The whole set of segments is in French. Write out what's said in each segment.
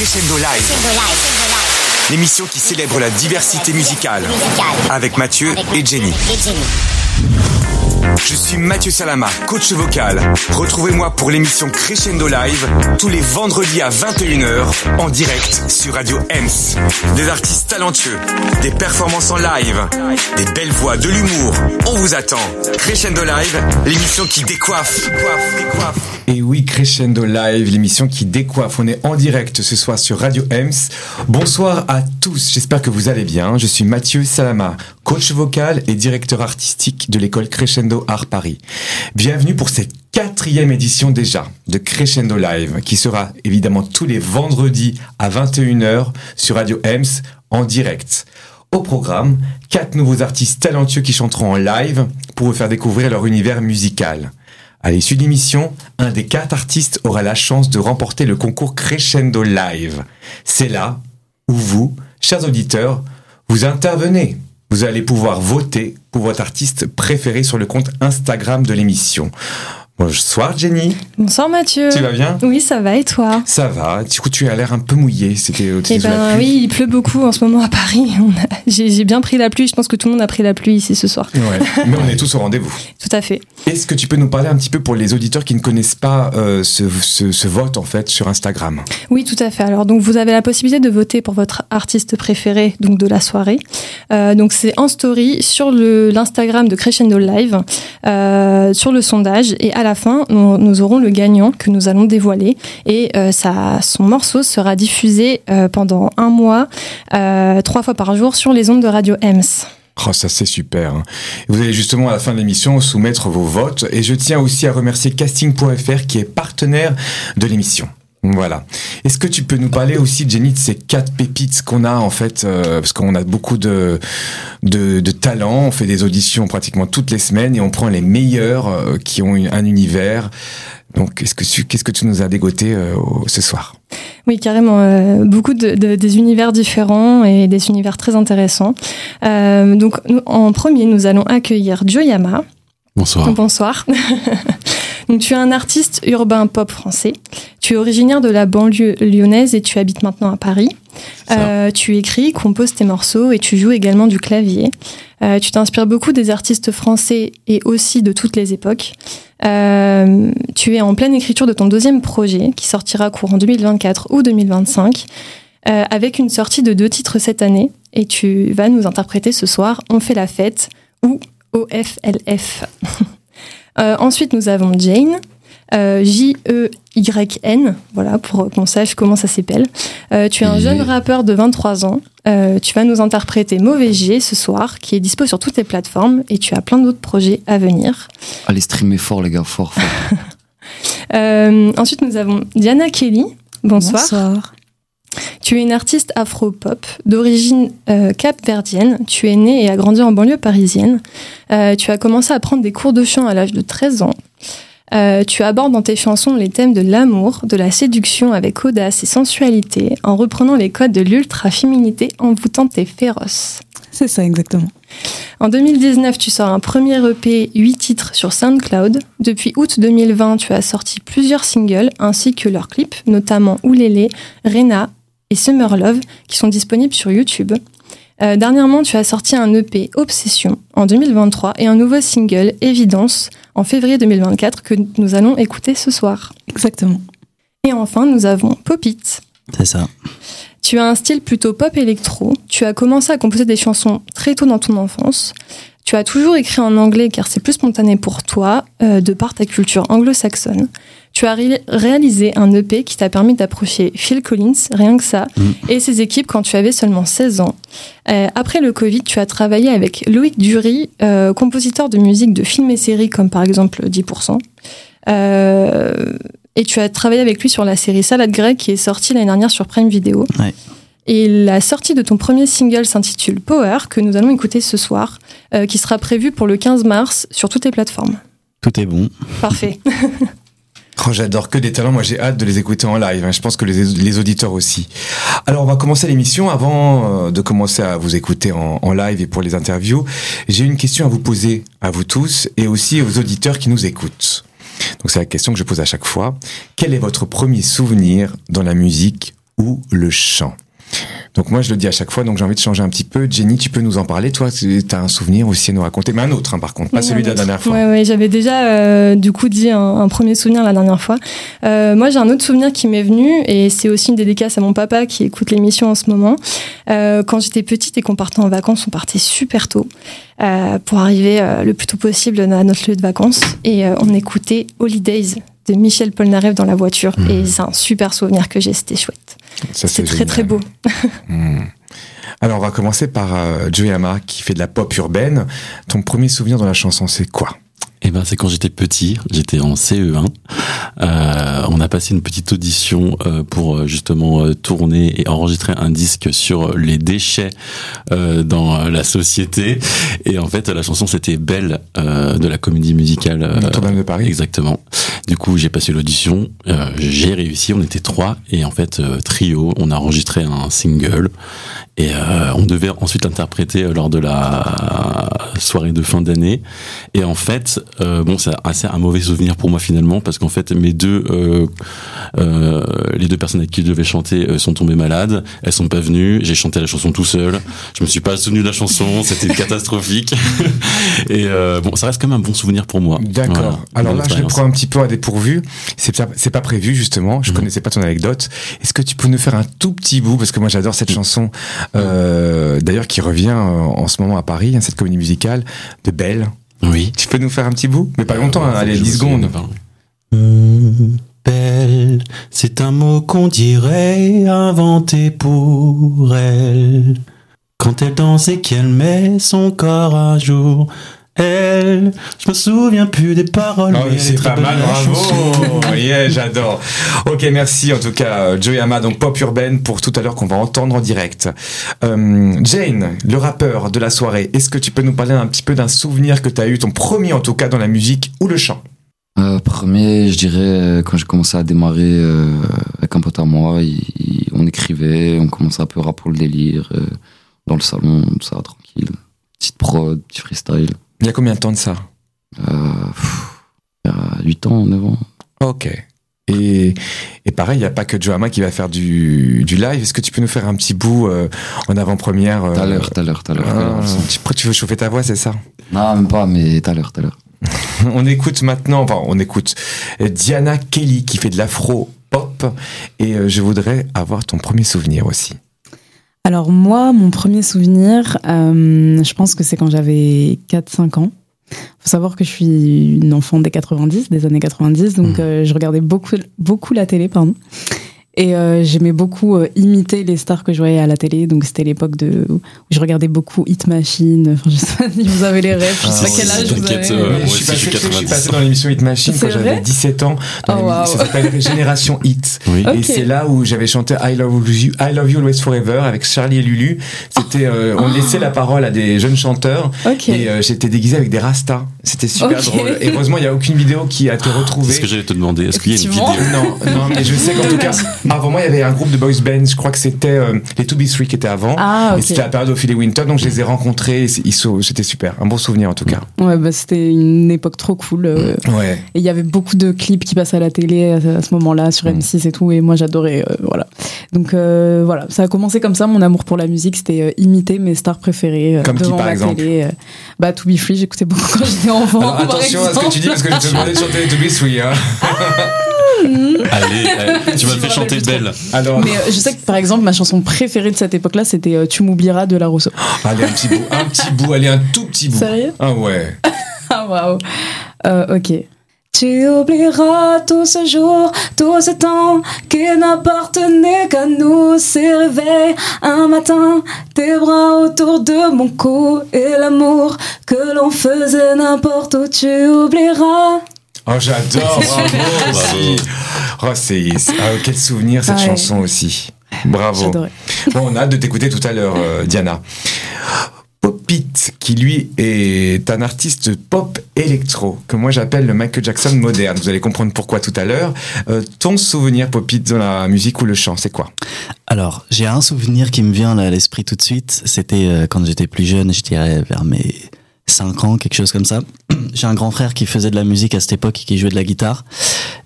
Crescendo Live. L'émission qui célèbre la diversité musicale. Avec Mathieu et Jenny. Je suis Mathieu Salama, coach vocal. Retrouvez-moi pour l'émission Crescendo Live tous les vendredis à 21h en direct sur Radio Ems. Des artistes talentueux, des performances en live, des belles voix, de l'humour. On vous attend. Crescendo Live, l'émission qui décoiffe. décoiffe, décoiffe. Et oui, Crescendo Live, l'émission qui décoiffe. On est en direct ce soir sur Radio Ems. Bonsoir à tous, j'espère que vous allez bien. Je suis Mathieu Salama, coach vocal et directeur artistique de l'école Crescendo Art Paris. Bienvenue pour cette quatrième édition déjà de Crescendo Live, qui sera évidemment tous les vendredis à 21h sur Radio Ems en direct. Au programme, quatre nouveaux artistes talentueux qui chanteront en live pour vous faire découvrir leur univers musical. À l'issue de l'émission, un des quatre artistes aura la chance de remporter le concours Crescendo Live. C'est là où vous, chers auditeurs, vous intervenez. Vous allez pouvoir voter pour votre artiste préféré sur le compte Instagram de l'émission. Bonsoir Jenny. Bonsoir Mathieu. Tu vas bien Oui, ça va et toi Ça va. Du coup, tu as l'air un peu mouillé. C'était au Eh ben oui, il pleut beaucoup en ce moment à Paris. J'ai bien pris la pluie. Je pense que tout le monde a pris la pluie ici ce soir. Ouais. Mais on est tous au rendez-vous. Tout à fait. Est-ce que tu peux nous parler un petit peu pour les auditeurs qui ne connaissent pas euh, ce, ce, ce, vote en fait sur Instagram? Oui, tout à fait. Alors donc vous avez la possibilité de voter pour votre artiste préféré donc de la soirée. Euh, donc c'est en story sur l'Instagram de Crescendo Live euh, sur le sondage et à la fin nous, aurons le gagnant que nous allons dévoiler et euh, son morceau sera diffusé euh, pendant un mois euh, trois fois par jour sur les ondes de Radio Ems. Oh, ça c'est super. Hein. Vous allez justement à la fin de l'émission soumettre vos votes et je tiens aussi à remercier casting.fr qui est partenaire de l'émission. Voilà. Est-ce que tu peux nous parler aussi, Jenny, de ces quatre pépites qu'on a en fait, euh, parce qu'on a beaucoup de, de, de talents, on fait des auditions pratiquement toutes les semaines et on prend les meilleurs euh, qui ont un univers. Donc, qu'est-ce que tu, qu'est-ce que tu nous as dégoté euh, ce soir? Oui, carrément. Euh, beaucoup de, de, des univers différents et des univers très intéressants. Euh, donc, nous, en premier, nous allons accueillir Joyama. Bonsoir. Bonsoir. donc, tu es un artiste urbain pop français. Tu es originaire de la banlieue lyonnaise et tu habites maintenant à Paris. Euh, tu écris, composes tes morceaux et tu joues également du clavier. Euh, tu t'inspires beaucoup des artistes français et aussi de toutes les époques. Euh, tu es en pleine écriture de ton deuxième projet qui sortira courant 2024 ou 2025 euh, avec une sortie de deux titres cette année et tu vas nous interpréter ce soir On fait la fête ou OFLF. Euh, ensuite nous avons Jane. Euh, J-E-Y-N, voilà, pour qu'on sache comment ça s'appelle. Euh, tu es un jeune rappeur de 23 ans. Euh, tu vas nous interpréter Mauvais G ce soir, qui est dispo sur toutes les plateformes, et tu as plein d'autres projets à venir. Allez streamer fort, les gars, fort, fort. Euh, ensuite, nous avons Diana Kelly. Bonsoir. Bonsoir. Tu es une artiste afro-pop d'origine euh, capverdienne. Tu es née et a grandi en banlieue parisienne. Euh, tu as commencé à prendre des cours de chant à l'âge de 13 ans. Euh, tu abordes dans tes chansons les thèmes de l'amour, de la séduction avec audace et sensualité, en reprenant les codes de l'ultra-féminité envoûtante et féroce. C'est ça, exactement. En 2019, tu sors un premier EP 8 titres sur SoundCloud. Depuis août 2020, tu as sorti plusieurs singles ainsi que leurs clips, notamment Oulélé, Rena et Summer Love, qui sont disponibles sur YouTube. Euh, dernièrement, tu as sorti un EP Obsession en 2023 et un nouveau single Évidence en février 2024 que nous allons écouter ce soir. Exactement. Et enfin, nous avons Popit. C'est ça. Tu as un style plutôt pop électro. Tu as commencé à composer des chansons très tôt dans ton enfance. Tu as toujours écrit en anglais car c'est plus spontané pour toi, euh, de par ta culture anglo-saxonne. Tu as ré réalisé un EP qui t'a permis d'approcher Phil Collins, rien que ça, Mm. et ses équipes quand tu avais seulement 16 ans. Euh, après le Covid, tu as travaillé avec Loïc Dury, euh, compositeur de musique de films et séries comme par exemple 10%. Euh, et tu as travaillé avec lui sur la série Salade grecque qui est sortie l'année dernière sur Prime Video. Ouais. Et la sortie de ton premier single s'intitule Power, que nous allons écouter ce soir, qui sera prévu pour le 15 mars sur toutes les plateformes. Tout est bon. Parfait. Oh, J'adore que des talents. Moi, j'ai hâte de les écouter en live. hein. Je pense que les, auditeurs aussi. Alors, on va commencer l'émission. Avant euh, de commencer à vous écouter en, en live et pour les interviews, j'ai une question à vous poser à vous tous et aussi aux auditeurs qui nous écoutent. Donc, c'est la question que je pose à chaque fois. Quel est votre premier souvenir dans la musique ou le chant? Donc moi je le dis à chaque fois, donc j'ai envie de changer un petit peu. Jenny, tu peux nous en parler, toi? Tu as un souvenir aussi à nous raconter, mais un autre hein, par contre, pas celui de la dernière fois. Ouais, ouais j'avais déjà euh, du coup dit un, premier souvenir la dernière fois. Euh, moi j'ai un autre souvenir qui m'est venu et c'est aussi une dédicace à mon papa qui écoute l'émission en ce moment. Euh, quand j'étais petite et qu'on partait en vacances, on partait super tôt pour arriver le plus tôt possible à notre lieu de vacances et on écoutait Holidays de Michel Polnareff dans la voiture mmh. et c'est un super souvenir que j'ai, c'était chouette. C'est très très beau. Hmm. Alors on va commencer par euh, Joyama qui fait de la pop urbaine. Ton premier souvenir dans la chanson, c'est quoi? Eh ben, c'est quand j'étais petit, j'étais en CE1. Euh, on a passé une petite audition euh, pour euh, justement tourner et enregistrer un disque sur les déchets dans la société. Et en fait, la chanson c'était Belle de la comédie musicale Notre-Dame de Paris. Exactement. Du coup, j'ai passé l'audition, j'ai réussi. On était trois et en fait trio. On a enregistré un single et on devait ensuite interpréter lors de la soirée de fin d'année. Et en fait, euh, bon, c'est assez un mauvais souvenir pour moi finalement parce qu'en fait, mes deux, euh, euh, les deux personnes avec qui je devais chanter euh, sont tombées malades. Elles sont pas venues. J'ai chanté la chanson tout seul. Je me suis pas souvenu de la chanson. C'était catastrophique. Et bon, ça reste quand même un bon souvenir pour moi. D'accord. Alors là, je le prends un petit peu à dépourvu. C'est pas, c'est pas prévu justement. Je mhm. connaissais pas ton anecdote. Est-ce que tu peux nous faire un tout petit bout? Parce que moi j'adore cette chanson. D'ailleurs, qui revient en ce moment à Paris, hein, cette comédie musicale de Belle. Oui. Tu peux nous faire un petit bout? Mais pas longtemps, hein, allez, 10 secondes. Belle, c'est un mot qu'on dirait inventé pour elle. Quand elle danse et qu'elle met son corps à jour, elle. Je me souviens plus des paroles. Oh, c'est pas mal, bravo. yeah, j'adore. Ok, merci en tout cas, Joyama, donc pop urbaine pour tout à l'heure qu'on va entendre en direct. Euh, Jane, le rappeur de la soirée, est-ce que tu peux nous parler un petit peu d'un souvenir que tu as eu, ton premier en tout cas dans la musique ou le chant? Euh, Premier, je dirais, euh, quand j'ai commencé à démarrer euh, avec un pote à moi, on écrivait, on commençait un peu rap pour le délire, dans le salon, tout ça, tranquille. Petite prod, petit freestyle. Il y a combien de temps de ça? Il y a 8 ans, 9 ans. Ok. Et, et pareil, il n'y a pas que Joama qui va faire du, du live. Est-ce que tu peux nous faire un petit bout euh, en avant-première. Tout à l'heure, tout à l'heure, tout à l'heure. Ah, tu veux chauffer ta voix, c'est ça? Non, même pas, mais tout à l'heure, tout à l'heure. on écoute maintenant, enfin, on écoute Diana Kelly qui fait de l'afro pop. Et euh, je voudrais avoir ton premier souvenir aussi. Alors moi, mon premier souvenir, euh, je pense que c'est quand j'avais 4-5 ans. faut savoir que je suis une enfant des 90, des années 90, donc mmh. euh, je regardais beaucoup, beaucoup la télé, pardon. Et euh, j'aimais beaucoup euh, imiter les stars que je voyais à la télé. Donc c'était l'époque de où je regardais beaucoup Hit Machine. Enfin, je sais pas si vous avez les rêves. Je sais pas ah, quel âge vous avez. Euh, je, suis passé, je suis passé dans l'émission Hit Machine quand j'avais 17 ans. oh, wow. Ça s'appelle Génération Hit. Oui. Et c'est là où j'avais chanté I Love You, I Love You Always Forever avec Charlie et Lulu. C'était, euh, on laissait la parole à des jeunes chanteurs. Okay. Et euh, j'étais déguisé avec des rastas. C'était super okay. drôle. Et heureusement, il n'y a aucune vidéo qui a été retrouvée. C'est ce que j'allais te demander. Est-ce qu'il y a une vidéo Non, non, mais je sais qu'en tout cas, avant moi, il y avait un groupe de boys band. Je crois que c'était euh, les 2B3 qui étaient avant. Ah, okay. Et c'était la période Ophélie Winter, donc je les ai rencontrés. C'était super. Un bon souvenir en tout cas. Ouais, bah, c'était une époque trop cool. Euh, ouais. Et il y avait beaucoup de clips qui passaient à la télé à, ce moment-là, sur M6 et tout. Et moi, j'adorais. Euh, voilà. Donc voilà, ça a commencé comme ça. Mon amour pour la musique, c'était imiter mes stars préférées. comme devant qui par la exemple télé. bah, To Be Free, j'écoutais beaucoup quand j'étais enfant. Alors, attention à ce que tu dis parce que je te demandais de chanter To Be Free. Hein. allez, allez, tu m'as fait chanter belle. Alors... Mais euh, je sais que par exemple, ma chanson préférée de cette époque-là, c'était euh, Tu m'oublieras de La Rousseau. allez, un petit bout, un petit bout, allez, un tout petit bout. Sérieux? Ah ouais. ah waouh. Euh, ok. Tu oublieras tout ce jour, tout ce temps qui n'appartenait qu'à nous. Ces réveils, un matin, tes bras autour de mon cou et l'amour que l'on faisait n'importe où. Tu oublieras. Oh, j'adore, bravo, Oh, c'est, ah, quel souvenir cette ouais. chanson aussi. Bravo. Bon, on a hâte de t'écouter tout à l'heure, euh, Diana. Popit, qui lui est un artiste pop électro, que moi j'appelle le Michael Jackson moderne. Vous allez comprendre pourquoi tout à l'heure. Euh, ton souvenir, Popit, dans la musique ou le chant, c'est quoi? Alors, j'ai un souvenir qui me vient à l'esprit tout de suite. C'était euh, quand j'étais plus jeune, je dirais vers mes 5 ans, quelque chose comme ça. J'ai un grand frère qui faisait de la musique à cette époque et qui jouait de la guitare.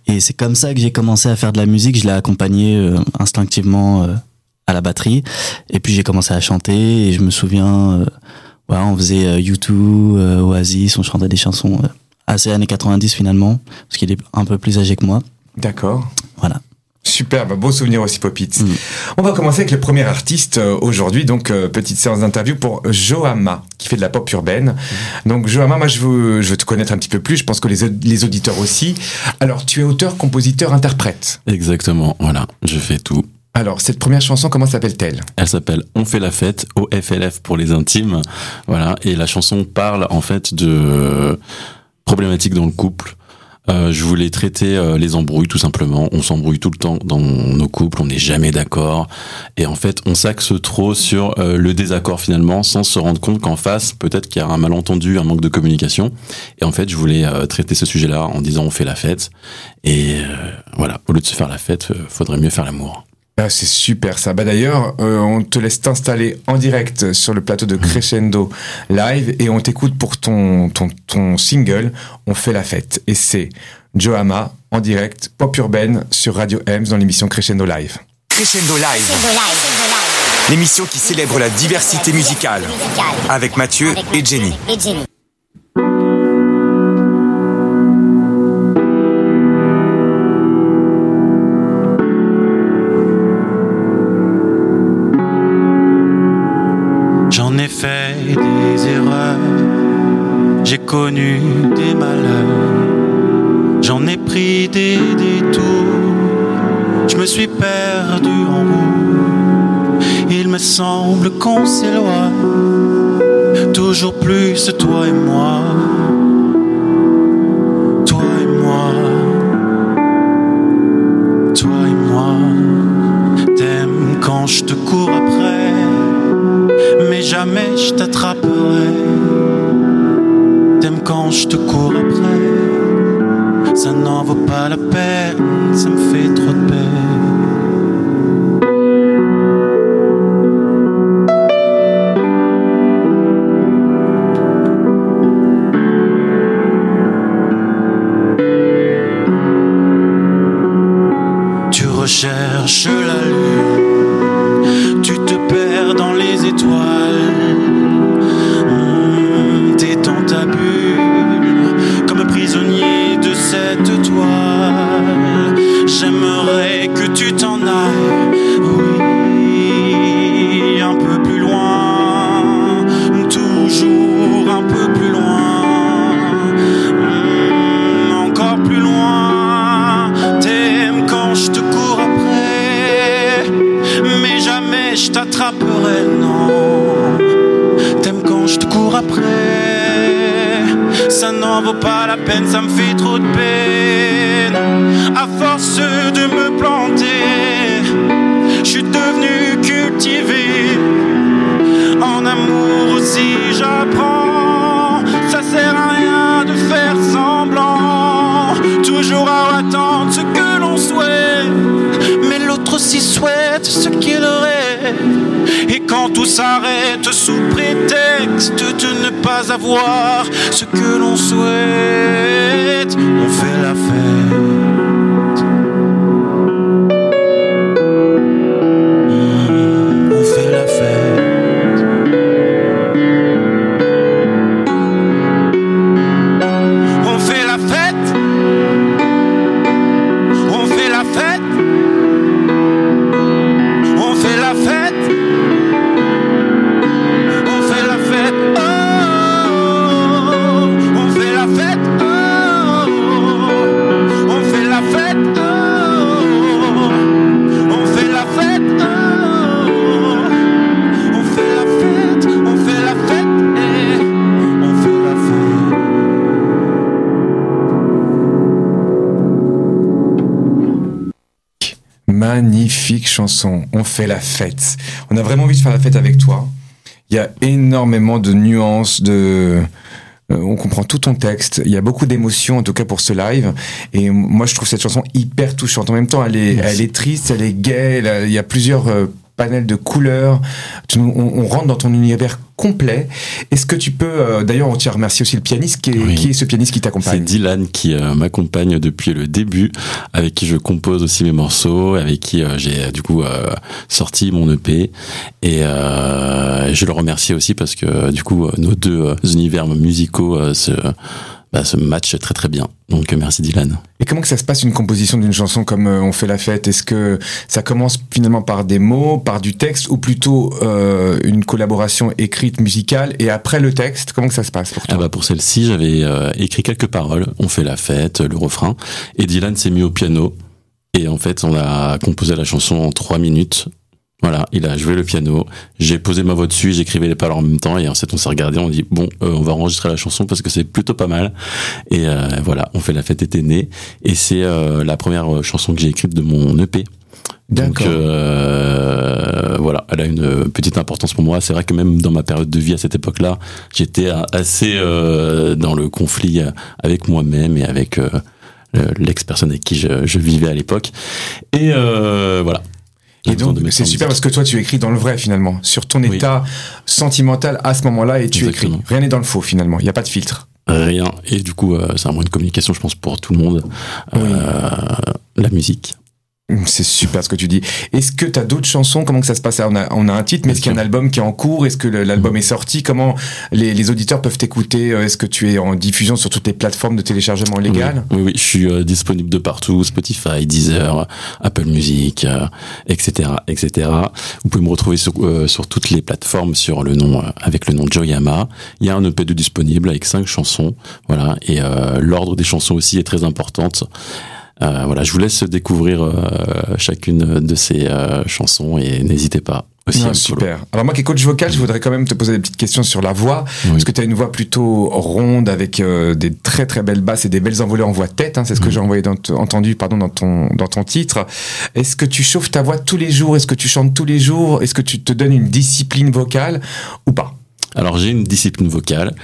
Et c'est comme ça que j'ai commencé à faire de la musique. Je l'ai accompagné euh, instinctivement à la batterie. Et puis j'ai commencé à chanter et je me souviens, euh, ouais, on faisait euh, U2, euh, Oasis, on chantait des chansons euh, assez années 90 finalement, parce qu'il est un peu plus âgé que moi. D'accord. Voilà. Super, bah, beau souvenir aussi, Popit. Mm. On va commencer avec le premier artiste euh, aujourd'hui, donc euh, petite séance d'interview pour Joama, qui fait de la pop urbaine. Donc Joama, moi je veux, je veux te connaître un petit peu plus, je pense que les, les auditeurs aussi. Alors tu es auteur, compositeur, interprète. Exactement, voilà, je fais tout. Alors cette première chanson, comment s'appelle-t-elle? Elle s'appelle On fait la fête, OFLF pour les intimes. Voilà. Et la chanson parle en fait de problématiques dans le couple. Euh, je voulais traiter euh, les embrouilles tout simplement. On s'embrouille tout le temps dans nos couples, on n'est jamais d'accord. Et en fait, on s'axe trop sur euh, le désaccord finalement, sans se rendre compte qu'en face, peut-être qu'il y a un malentendu, un manque de communication. Et en fait, je voulais euh, traiter ce sujet-là en disant on fait la fête. Et voilà, au lieu de se faire la fête, faudrait mieux faire l'amour. Ah, c'est super ça. Bah d'ailleurs, euh, on te laisse t'installer en direct sur le plateau de Crescendo Live et on t'écoute pour ton, ton, ton single On fait la fête. Et c'est Joama en direct, pop urbaine sur Radio Ems dans l'émission Crescendo Live. Crescendo Live, l'émission qui célèbre la diversité musicale avec Mathieu et Jenny. Semble qu'on s'éloigne, toujours plus toi et moi, toi et moi, toi et moi. T'aimes quand je te cours après mais jamais je t'attraperai. T'aimes quand je te cours après, ça n'en vaut pas la peine, ça me fait trop de peine. T'attraperai, non. T'aimes quand je te cours après, ça n'en vaut pas la peine, ça me fait trop de peine. À force de me planter, je suis devenu cultivé. En amour aussi j'apprends, ça sert à rien de faire semblant. Toujours à attendre ce que l'on souhaite, mais l'autre aussi souhaite ce qu'il rêve. Et quand tout s'arrête sous prétexte de ne pas avoir ce que l'on souhaite, on fait la fête. Chanson, on fait la fête. On a vraiment envie de faire la fête avec toi. Il y a énormément de nuances, de... euh, on comprend tout ton texte. Il y a beaucoup d'émotions, en tout cas pour ce live. Et moi, je trouve cette chanson hyper touchante. En même temps, elle est, elle est triste, elle est gaie. elle a- il y a plusieurs euh, panel de couleurs. Tu on, on rentre dans ton univers complet. Est-ce que tu peux, euh, d'ailleurs, on tient à remercier aussi le pianiste. Qui est, Oui. qui est ce pianiste qui C'est t'accompagne Dylan qui euh, m'accompagne depuis le début, avec qui je compose aussi mes morceaux, avec qui euh, j'ai du coup sorti mon EP. Et je le remercie aussi parce que du coup nos deux univers musicaux se, bah, se matchent très très bien. Donc euh, merci Dylan. Et comment que ça se passe une composition d'une chanson comme euh, On fait la fête? Est-ce que ça commence finalement par des mots, par du texte, ou plutôt euh, une collaboration écrite musicale et après le texte? Comment que ça se passe pour toi? Ah bah pour celle-ci, j'avais euh, écrit quelques paroles. On fait la fête, le refrain. Et Dylan s'est mis au piano. Et en fait, on a composé la chanson en trois minutes. Voilà, il a joué le piano. J'ai posé ma voix dessus, j'écrivais les paroles en même temps. Et ensuite, on s'est regardé, on dit bon, euh, on va enregistrer la chanson parce que c'est plutôt pas mal. Et euh, voilà, on fait la fête était née. Et c'est euh, la première euh, chanson que j'ai écrite de mon EP. Donc euh, voilà, elle a une petite importance pour moi. C'est vrai que même dans ma période de vie à cette époque-là, j'étais assez euh, dans le conflit avec moi-même et avec euh, le- l'ex-personne avec qui je, je vivais à l'époque. Et euh, voilà. Et donc, c'est super parce que toi, tu écris dans le vrai finalement, sur ton Oui. état sentimental à ce moment-là et tu Exactement. écris. Rien n'est dans le faux finalement, il n'y a pas de filtre. Rien. Et du coup, euh, c'est un moyen de communication, je pense, pour tout le monde. Euh, la musique. C'est super ce que tu dis. Est-ce que tu as d'autres chansons? Comment que ça se passe? On a, on a un titre, mais est-ce qu'il y a un album qui est en cours? Est-ce que l'album est sorti? Comment les, les auditeurs peuvent t'écouter? Euh, Est-ce que tu es en diffusion sur toutes les plateformes de téléchargement légal? Oui, oui, oui, je suis euh, disponible de partout, Spotify, Deezer, Apple Music, euh, etc., etc. Vous pouvez me retrouver sur, euh, sur toutes les plateformes sur le nom euh, avec le nom Joyama. Il y a un EP de disponible avec cinq chansons, voilà, et euh, l'ordre des chansons aussi est très importante. Euh, voilà, je vous laisse découvrir euh, chacune de ces euh, chansons et n'hésitez pas aussi Non, super. Alors moi qui est coach vocal, je voudrais quand même te poser des petites questions sur la voix, Oui. parce que tu as une voix plutôt ronde avec euh, des très très belles basses et des belles envolées en voix tête. Hein, c'est ce que Mhm. j'ai envoyé dans entendu pardon dans ton dans ton titre. Est-ce que tu chauffes ta voix tous les jours? Est-ce que tu chantes tous les jours? Est-ce que tu te donnes une discipline vocale ou pas? Alors j'ai une discipline vocale.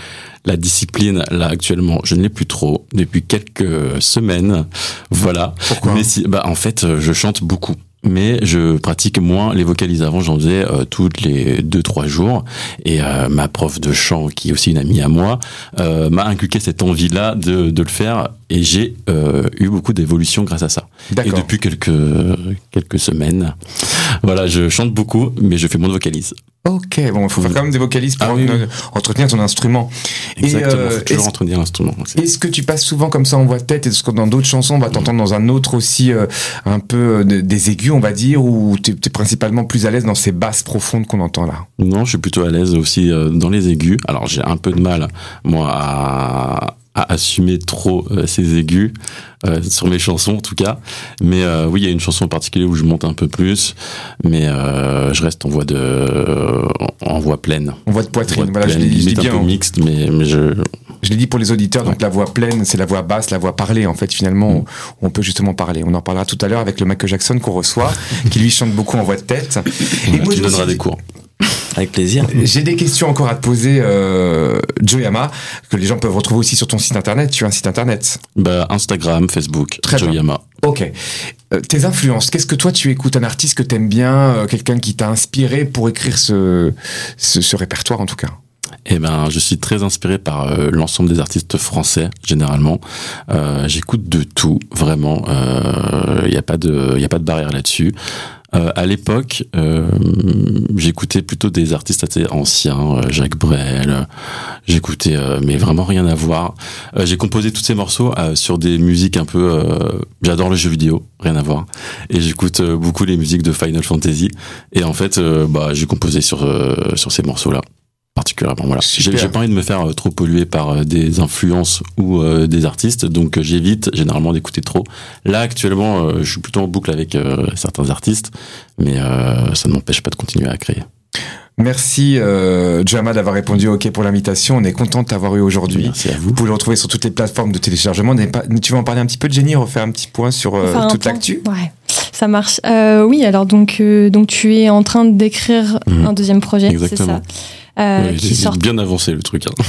La discipline, là actuellement, je ne l'ai plus trop depuis quelques semaines. Voilà. Pourquoi Mais si, bah en fait, euh, je chante beaucoup. Mais je pratique moins les vocalises. Avant, j'en faisais euh, toutes les deux trois jours. Et euh, ma prof de chant, qui est aussi une amie à moi, euh, m'a inculqué cette envie-là de, de le faire. Et j'ai eu beaucoup d'évolution grâce à ça. Et depuis quelques quelques semaines, voilà, je chante beaucoup, mais je fais moins de vocalises. Ok, bon, il faut faire quand même des vocalises pour Ah oui, entretenir ton instrument. Exactement. euh, faut toujours entretenir l'instrument. Est-ce que tu passes souvent comme ça en voix tête Est-ce que dans d'autres chansons, on va t'entendre dans un autre aussi euh, un peu euh, de- des aigus, on va dire, ou t'es es principalement plus à l'aise dans ces basses profondes qu'on entend là? Non, je suis plutôt à l'aise aussi euh, dans les aigus. Alors j'ai un peu de mal, moi, à, à assumer trop euh, ces aigus euh, sur mes chansons en tout cas. Mais euh, oui, il y a une chanson en particulier où je monte un peu plus, mais euh, je reste en voix de en voix pleine. En voix de poitrine, Voix voilà, je pleine, l'ai je l'ai limite bien. un peu mixte, mais, mais je Je l'ai dit pour les auditeurs, donc la voix pleine, c'est la voix basse, la voix parlée, en fait, finalement, où on peut justement parler. On en parlera tout à l'heure avec le Michael Jackson qu'on reçoit, qui lui chante beaucoup en voix de tête. Et moi, me donneras aussi- des cours. Avec plaisir. J'ai des questions encore à te poser, euh, Joyama, que les gens peuvent retrouver aussi sur ton site internet. Tu as un site internet. Bah, Instagram, Facebook, Très bien. Joyama. Ok. Euh, tes influences, qu'est-ce que toi tu écoutes? Un artiste que t'aimes bien, euh, quelqu'un qui t'a inspiré pour écrire ce, ce, ce répertoire en tout cas? Eh ben, je suis très inspiré par euh, l'ensemble des artistes français généralement. Euh, J'écoute de tout, vraiment. Il n'y a pas de, il y a pas de barrière là-dessus. Euh, à l'époque, euh, j'écoutais plutôt des artistes assez anciens, euh, Jacques Brel. euh, J'écoutais, euh, mais vraiment rien à voir. J'ai composé tous ces morceaux sur des musiques un peu. J'adore le jeu vidéo, rien à voir. Et j'écoute beaucoup les musiques de Final Fantasy. Et en fait, bah, j'ai composé sur sur ces morceaux-là particulièrement. Voilà. J'ai pas envie de me faire euh, trop polluer par euh, des influences ou euh, des artistes, donc euh, j'évite généralement d'écouter trop. Là actuellement, euh, je suis plutôt en boucle avec euh, certains artistes, mais euh, ça ne m'empêche pas de continuer à créer. Merci euh, Joyama d'avoir répondu OK pour l'invitation. On est content de t'avoir eu aujourd'hui. Merci à vous. Vous pouvez le retrouver sur toutes les plateformes de téléchargement. Tu veux en parler un petit peu, Jenny Refaire un petit point sur euh, toute l'actu? Ouais, ça marche. Euh, oui, alors donc, euh, donc tu es en train d'écrire Mhm. un deuxième projet, c'est ça? Euh, qui j'ai sort. bien avancé le truc. hein.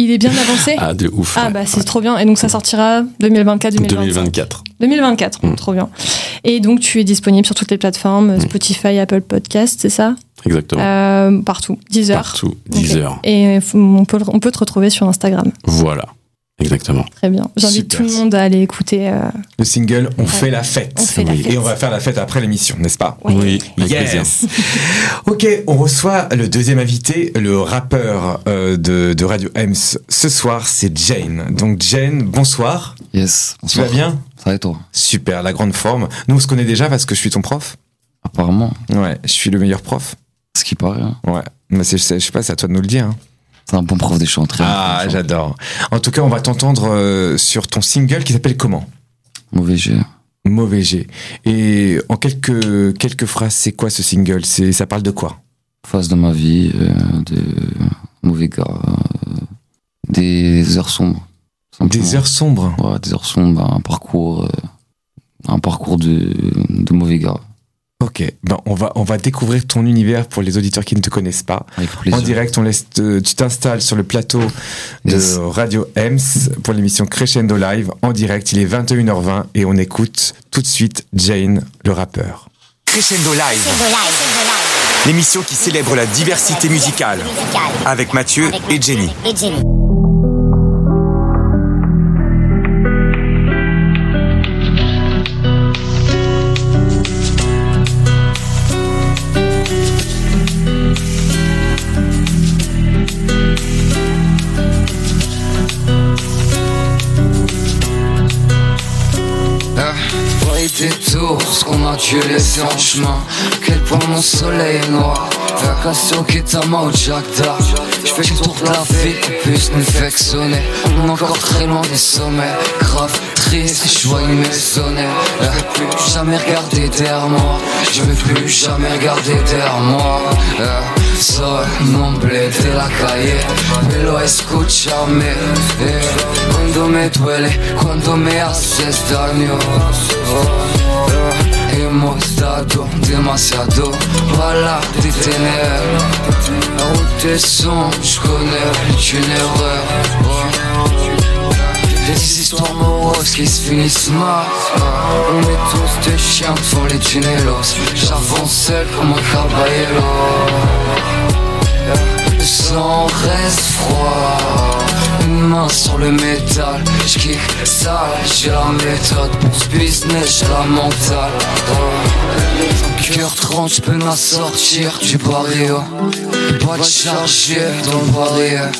Il est bien avancé Ah, de ouf. Ah ouais. bah c'est trop bien. Et donc ça sortira 2024, 2025. 2024. 2024, Mm. trop bien. Et donc tu es disponible sur toutes les plateformes, Mm. Spotify, Apple Podcast, c'est ça? Exactement. Euh, Partout, Deezer. Partout. Ok. 10 heures. Et on peut, on peut te retrouver sur Instagram. Voilà. Exactement. Très bien. J'invite tout le monde à aller écouter. euh, Le single On fait la fête. On fait la Oui. fête. Et on va faire la fête après l'émission, n'est-ce pas Ouais. Oui, avec plaisir. Ok, on reçoit le deuxième invité, le rappeur euh, de, de Radio Ems. Ce soir, c'est Jane. Donc Jane, bonsoir. Yes. Tu vas bien? Ça va et toi? Super, la grande forme. Nous, on se connaît déjà parce que je suis ton prof. Apparemment, Ouais, je suis le meilleur prof. ce qui paraît. hein. Ouais. Mais je sais pas, c'est à toi de nous le dire. hein. C'est un bon prof des chants. Très Ah, j'adore. En tout cas, on va t'entendre euh, sur ton single qui s'appelle comment? Mauvais jeu. Mauvais G. Et en quelques, quelques phrases, c'est quoi ce single? C'est, Ça parle de quoi? Phase de ma vie, euh, de mauvais gars, euh, des heures sombres. simplement. Des heures sombres? Ouais, des heures sombres, un parcours, un parcours de, de mauvais gars. Ok, ben on va on va découvrir ton univers pour les auditeurs qui ne te connaissent pas. Avec En direct, on laisse te- tu t'installes sur le plateau de Yes. Radio Ems pour l'émission Crescendo Live en direct. Il est 21h20 et on écoute tout de suite Jane, le rappeur. Crescendo Live, l'émission qui célèbre la diversité musicale avec Mathieu et Jenny. Et Jenny. Ce qu'on a dû laisser en chemin. Quel point mon soleil est noir. Vacation qui t'a au Jack. Je fais le tour la vie pour plus nous vexonner. On est encore très loin des sommets. Grave, triste, joyeux maisonné. Je veux plus jamais regarder derrière moi. Je veux plus jamais regarder derrière moi. Euh, Soy non bled de la calle, me lo escúchame. Eh, cuando me duele, cuando me haces daño. Oh, hemos dado demasiado para detener. La route est sombre, je connais une erreur. Oh. Des histoires moroses qui se finissent mal On est tous des chiens devant les tunnelos J'avance seul comme un caballero Le sang reste froid Une main sur le métal. J'kick sale, j'ai la méthode Pour ce business, j'ai la mentale. Oh. Cœur tranche, j'peux m'en sortir du barrio Pas de chargé dans le barrière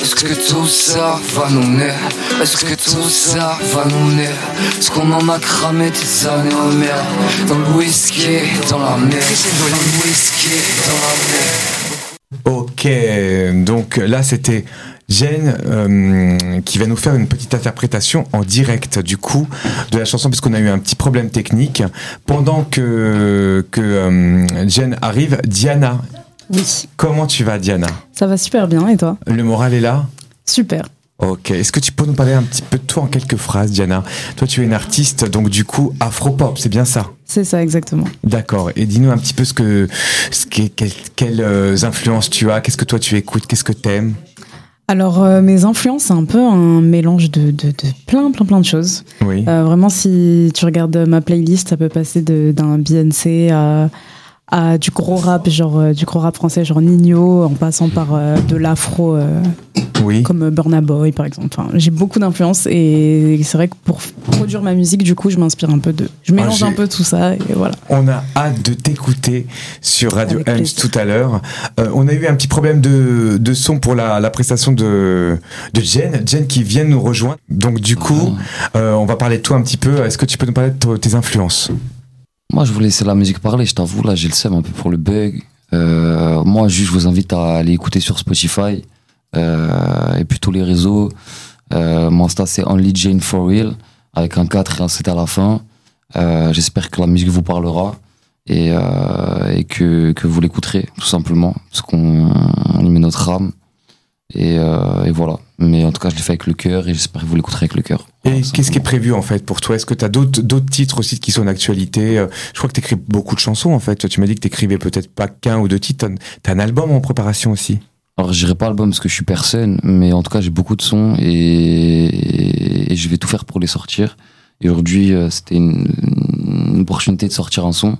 Est-ce que tout ça va nous mener Est-ce que tout ça va nous mener Est-ce qu'on en a cramé des années en merde Dans le whisky, dans la mer. Dans le whisky, dans la mer. Ok, donc là c'était Jen euh, qui va nous faire une petite interprétation en direct du coup de la chanson puisqu'on a eu un petit problème technique. Pendant que, que euh, Jen arrive, Diana, Oui, comment tu vas Diana? Ça va super bien. Et toi? Le moral est là? Super. Ok, est-ce que tu peux nous parler un petit peu de toi en quelques phrases Diana? Toi tu es une artiste donc du coup afro-pop, c'est bien ça? C'est ça exactement. D'accord. Et dis-nous un petit peu ce que, ce que quelles, quelles euh, influences tu as, qu'est-ce que toi tu écoutes, qu'est-ce que t'aimes? Alors euh, mes influences, c'est un peu un mélange de, de, de plein plein plein de choses. Oui. Euh, vraiment, si tu regardes ma playlist, ça peut passer de- d'un BNC à, à du gros rap, genre euh, du gros rap français, genre Nino, en passant par euh, de l'afro, euh, Oui. comme Burna Boy par exemple. Enfin, j'ai beaucoup d'influences et c'est vrai que pour produire ma musique, du coup, je m'inspire un peu de. Je mélange un peu tout ça et voilà. On a hâte de t'écouter sur Radio Avec Ems tout à l'heure. Euh, on a eu un petit problème de, de son pour la, la prestation de, de Jen. Jen qui vient nous rejoindre. Donc du coup, euh, on va parler de toi un petit peu. Est-ce que tu peux nous parler de tes influences? Moi, je voulais laisser la musique parler, je t'avoue, là, j'ai le seum un peu pour le bug. Euh, moi, juste, je vous invite à aller écouter sur Spotify euh, et puis tous les réseaux. Euh, mon Insta, c'est Only Jane For Real, avec un 4 et un 7 à la fin. J'espère que la musique vous parlera et, que, que vous l'écouterez, tout simplement, parce qu'on on y met notre âme. Et, euh, et voilà. Mais en tout cas, je l'ai fait avec le cœur et j'espère que vous l'écouterez avec le cœur. Et qu'est-ce qui est prévu en fait pour toi? Est-ce que tu as d'autres d'autres titres aussi qui sont en actualité Euh, Je crois que tu écris beaucoup de chansons en fait. Tu m'as dit que tu écrivais peut-être pas qu'un ou deux titres. Tu as un album en préparation aussi? Alors, je dirais pas album parce que je suis personne, mais en tout cas, j'ai beaucoup de sons et, et je vais tout faire pour les sortir. Et aujourd'hui, euh, c'était une, une opportunité de sortir un son,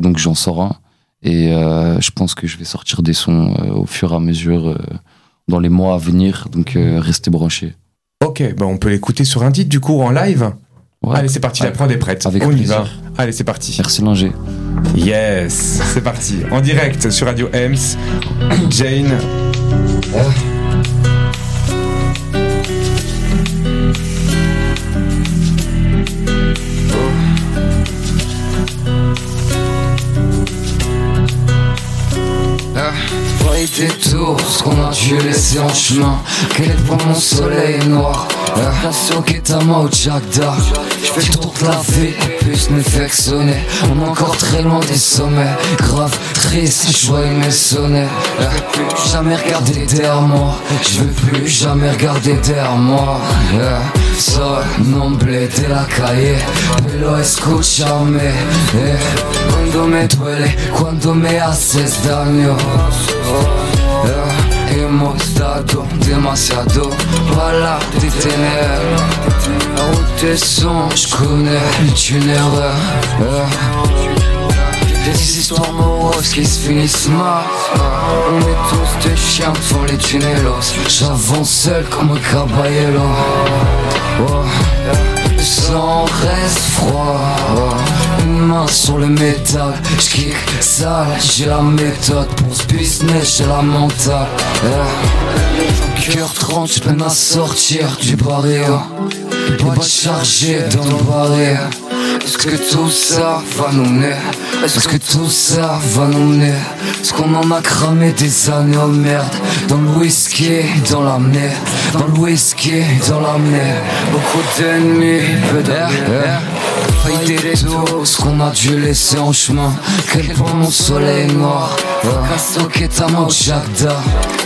donc j'en sors un. Et euh, je pense que je vais sortir des sons euh, au fur et à mesure dans les mois à venir, donc euh, restez branchés. Ok, bah on peut l'écouter sur un titre du coup en live. Ouais. Allez, c'est parti, la prod est prête. avec on y plaisir. va. Allez, c'est parti. Merci Linger. Yes, c'est parti. En direct sur Radio Ems, Jane. Voyez tes tours, ce qu'on a dû laisser en chemin. Quel point mon soleil noir? Relation qui est à moi au Jagda. Je fais tour la vie, plus ne fait que sonner. On est encore très loin des sommets. Grave, triste, joyeux mes sonnets. Je plus jamais regarder derrière moi. Je veux plus jamais regarder derrière moi. Sol, nombre de la calle. Pero escúchame. Eh. Cuando me duele, cuando me haces daño. Eh, Hemos dado demasiado para detener La route des sons, je connais une erreur Eh, Des histoires moroses qui se finissent mal On est tous devant les tunnelos J'avance seul comme un caballero. Le sang reste froid. Une main sur le métal J'kick sale J'ai la méthode pour ce business J'ai la mentale. Cœur tranche peine à sortir du barrière Pas chargé dans le barrière Est-ce que tout ça va nous mener Est-ce que tout ça va nous mener Est-ce qu'on en a cramé des années oh merde? Dans le whisky, dans la mer Dans le whisky, dans la mer. Beaucoup d'ennemis, peu d'air Failli des tours, ce qu'on a dû laisser en chemin. Quel point mon soleil noir. Casso qui est à moi au Jagda.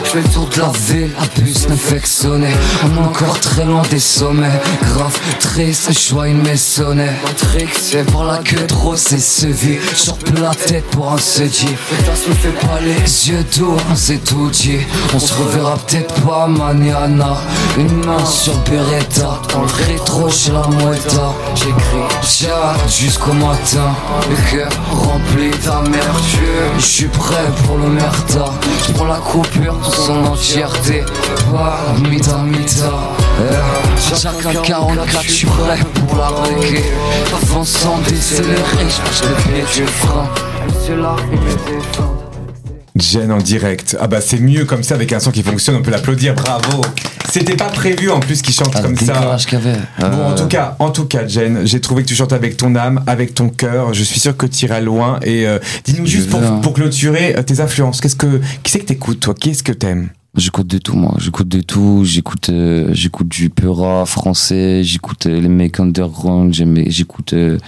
Je fais le tour de la ville, la puce ne fait que sonner. On est encore très loin des sommets. Grave, triste, joyeux mes sonnets Matrixé par la queue de rose et se vit J'en plus la tête pour un se dit. Putain, me fait pas les yeux doux, on s'est tout dit. On se reverra peut-être pas mañana Une main sur Beretta. Dans le rétro chez la Moeta J'écris Jack jusqu'au matin. Le cœur rempli d'amertume. Je suis prêt pour le merda Je la coupure dans son entièreté. Mita mita. Eh, Chacun 44 je suis prêt pour la breaker Avançant décéléré Je marche le pied du frein. C'est là il me Jane en direct. Ah bah c'est mieux comme ça avec un son qui fonctionne, on peut l'applaudir, bravo. C'était pas prévu en plus qu'il chante Ah, comme ça. Bon, en Euh, tout cas, en tout cas, Jen, j'ai trouvé que tu chantes avec ton âme, avec ton cœur. Je suis sûr que tu iras loin. Et euh, dis-nous juste pour clôturer euh, tes influences. Qu'est-ce que qui c'est que t'écoutes toi? Qu'est-ce que t'aimes? J'écoute de tout, moi. J'écoute de tout. J'écoute, euh, j'écoute du pura français. J'écoute euh, les mecs underground. J'écoute euh,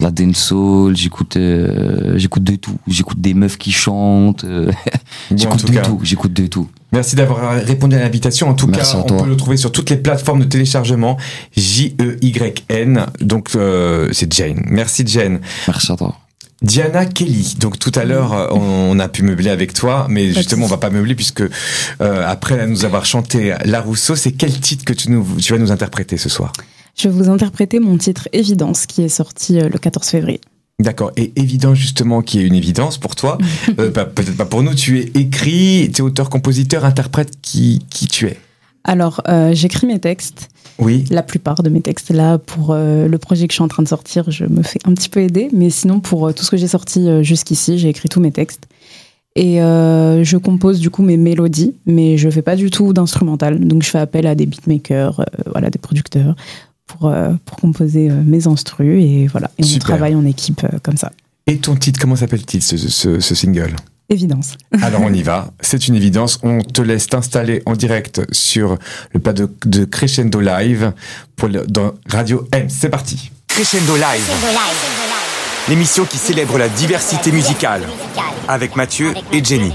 la dancehall. J'écoute, euh, j'écoute de tout. J'écoute des meufs qui chantent. euh, Bon, j'écoute de cas, tout. J'écoute de tout. merci d'avoir répondu à l'invitation. En tout Merci cas, on peut le trouver sur toutes les plateformes de téléchargement. J E Y N. Donc euh, c'est Jane. Merci Jane. Merci à toi. Diana Kelly. Donc tout à l'heure, euh, on, on a pu meubler avec toi, mais justement, on va pas meubler puisque euh, après nous avoir chanté La Rousseau, c'est quel titre que tu, nous, tu vas nous interpréter ce soir? Je vais vous interpréter mon titre Évidence qui est sorti euh, le 14 février. D'accord. Et évident justement qui est une évidence pour toi, euh, pas- peut-être pas pour nous. Tu es écrit, tu es auteur, compositeur, interprète. Qui qui tu es? Alors, euh, j'écris mes textes, Oui. la plupart de mes textes. Là, pour euh, le projet que je suis en train de sortir, je me fais un petit peu aider. Mais sinon, pour euh, tout ce que j'ai sorti jusqu'ici, j'ai écrit tous mes textes. Et je compose du coup mes mélodies, mais je fais pas du tout d'instrumental. Donc, je fais appel à des beatmakers, voilà, des producteurs, pour, pour composer mes instrus. Et voilà, et on Super. travaille en équipe comme ça. Et ton titre, comment s'appelle-t-il ce, ce, ce single? Évidence. Alors on y va, c'est une évidence. On te laisse t'installer en direct sur le plat de, de Crescendo Live pour le- dans Radio M. C'est parti. Crescendo Live, l'émission qui célèbre la diversité musicale avec Mathieu et Jenny.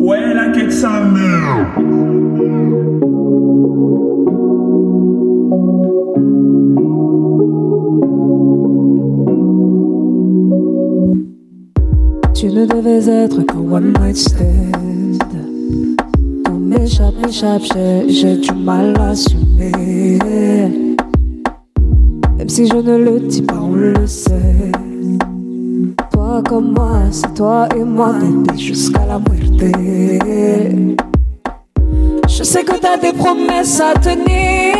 Ouais, la quête sa mère. Tu ne devais être qu'un one night stand. Tout m'échappe, m'échappe, j'ai- du mal à assumer. Même si je ne le dis pas, on le sait. Toi comme moi, c'est toi et moi, bébé, jusqu'à la muerte. Je sais que t'as des promesses à tenir.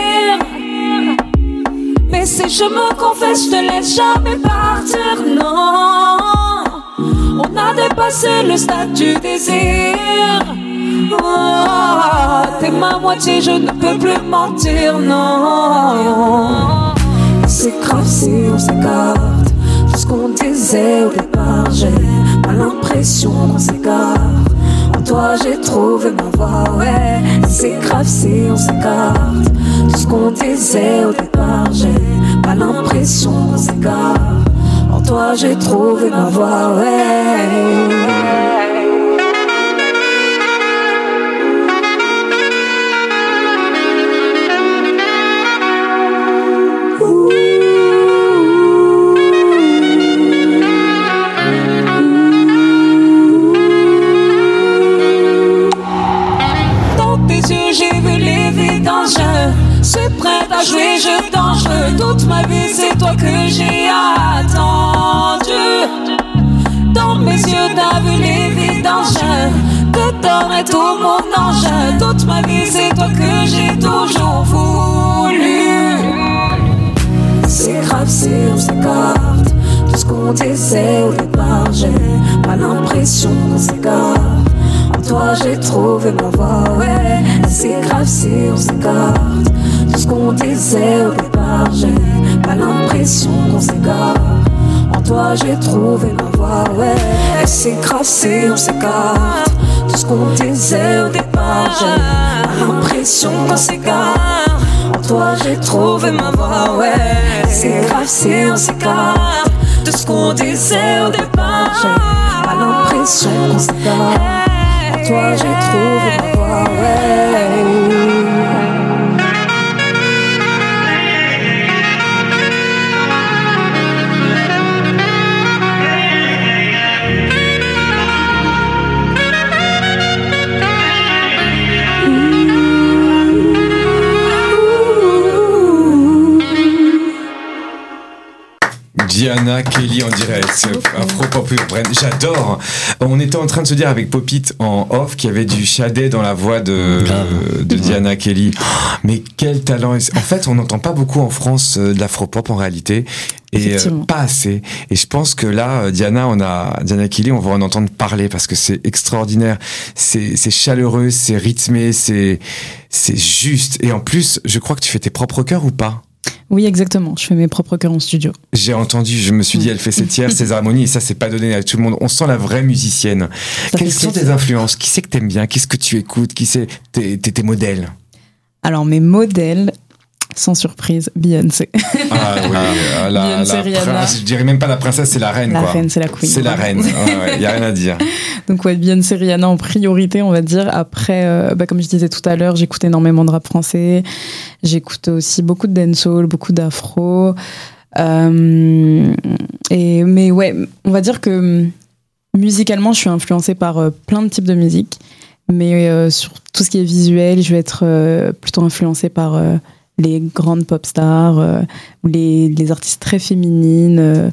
Mais si je me confesse, je te laisse jamais partir, non. On a dépassé le stade du désir. Oh, T'es ma moitié, je ne peux plus mentir, non. C'est grave si on s'écarte. Tout ce qu'on disait au départ, j'ai pas l'impression qu'on s'égare. En toi, j'ai trouvé ma voie, ouais. C'est grave si on s'écarte. Tout ce qu'on disait au départ, j'ai pas l'impression qu'on s'égare. Toi, j'ai trouvé ma voie, ouais. Mon ange. Toute ma vie, c'est toi que j'ai toujours voulu. C'est grave si on s'écarte. Tout ce qu'on disait au départ, j'ai pas l'impression qu'on s'égare. En toi, j'ai trouvé ma voie, ouais. C'est grave si on s'écarte. Tout ce qu'on disait au départ, j'ai pas l'impression qu'on s'égare. En toi, j'ai trouvé ma voie, ouais. C'est grave si on s'écarte. Ce qu'on disait au départ, j'ai l'impression qu'on s'égare. En toi, j'ai trouvé ma voie, ouais. C'est grave si on s'écarte. De ce qu'on disait au départ, j'ai l'impression qu'on s'égare. En toi, j'ai trouvé ma voie, ouais. Diana Kelly en direct, Afro Pop. J'adore. On était en train de se dire avec Popit en off qu'il y avait du Shadé dans la voix de, de Diana Kelly. Mais quel talent En fait, on n'entend pas beaucoup en France euh, de l'afro-pop en réalité. Et euh, pas assez. Et je pense que là, euh, Diana, on a Diana Kelly, on va en entendre parler parce que c'est extraordinaire. C'est chaleureux, c'est rythmé, c'est c'est juste. Et en plus, je crois que tu fais tes propres chœurs ou pas? Oui, exactement. Je fais mes propres chœurs en studio. J'ai entendu, je me suis dit, elle fait ses tiers, ses harmonies, et ça, c'est pas donné à tout le monde. On sent la vraie musicienne. Ça Quelles sont tes influences? Qui c'est que t'aimes bien? Qu'est-ce que tu écoutes? Qui c'est? Tes, tes, tes modèles Alors, mes modèles, sans surprise, Beyoncé. Ah oui, euh, la, Beyoncé, la Rihanna. prince- je dirais même pas la princesse, c'est la reine, La quoi. reine, c'est la queen. C'est la reine, il y a rien à dire. Donc ouais, Beyoncé, Rihanna en priorité, on va dire. Après, euh, bah, comme je disais tout à l'heure, j'écoute énormément de rap français. J'écoute aussi beaucoup de dancehall, beaucoup d'afro. Euh, et mais ouais, on va dire que hum, musicalement, je suis influencée par euh, plein de types de musique. Mais sur tout ce qui est visuel, je vais être plutôt influencée par les grandes pop stars euh, ou les, les artistes très féminines. euh,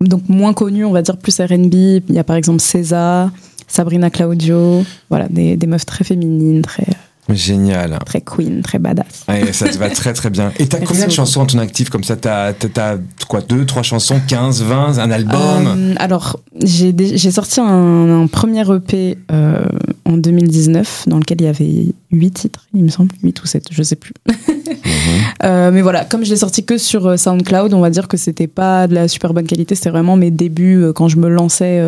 donc moins connues, on va dire plus R&B. Il y a par exemple César, Sabrina Claudio, voilà, des, des meufs très féminines, très, Génial. très queen, très badass. Ouais, ça te va très très bien. Et t'as combien de chansons en ton actif comme ça? T'as t'as- t'as quoi Deux, trois chansons 15, 20, un album? Euh, alors, j'ai sorti un, un premier EP euh, en 2019 dans lequel il y avait 8 titres, il me semble, 8 ou 7, je sais plus. Euh, mais voilà, comme je l'ai sorti que sur euh, SoundCloud, on va dire que c'était pas de la super bonne qualité, c'était vraiment mes débuts quand je me lançais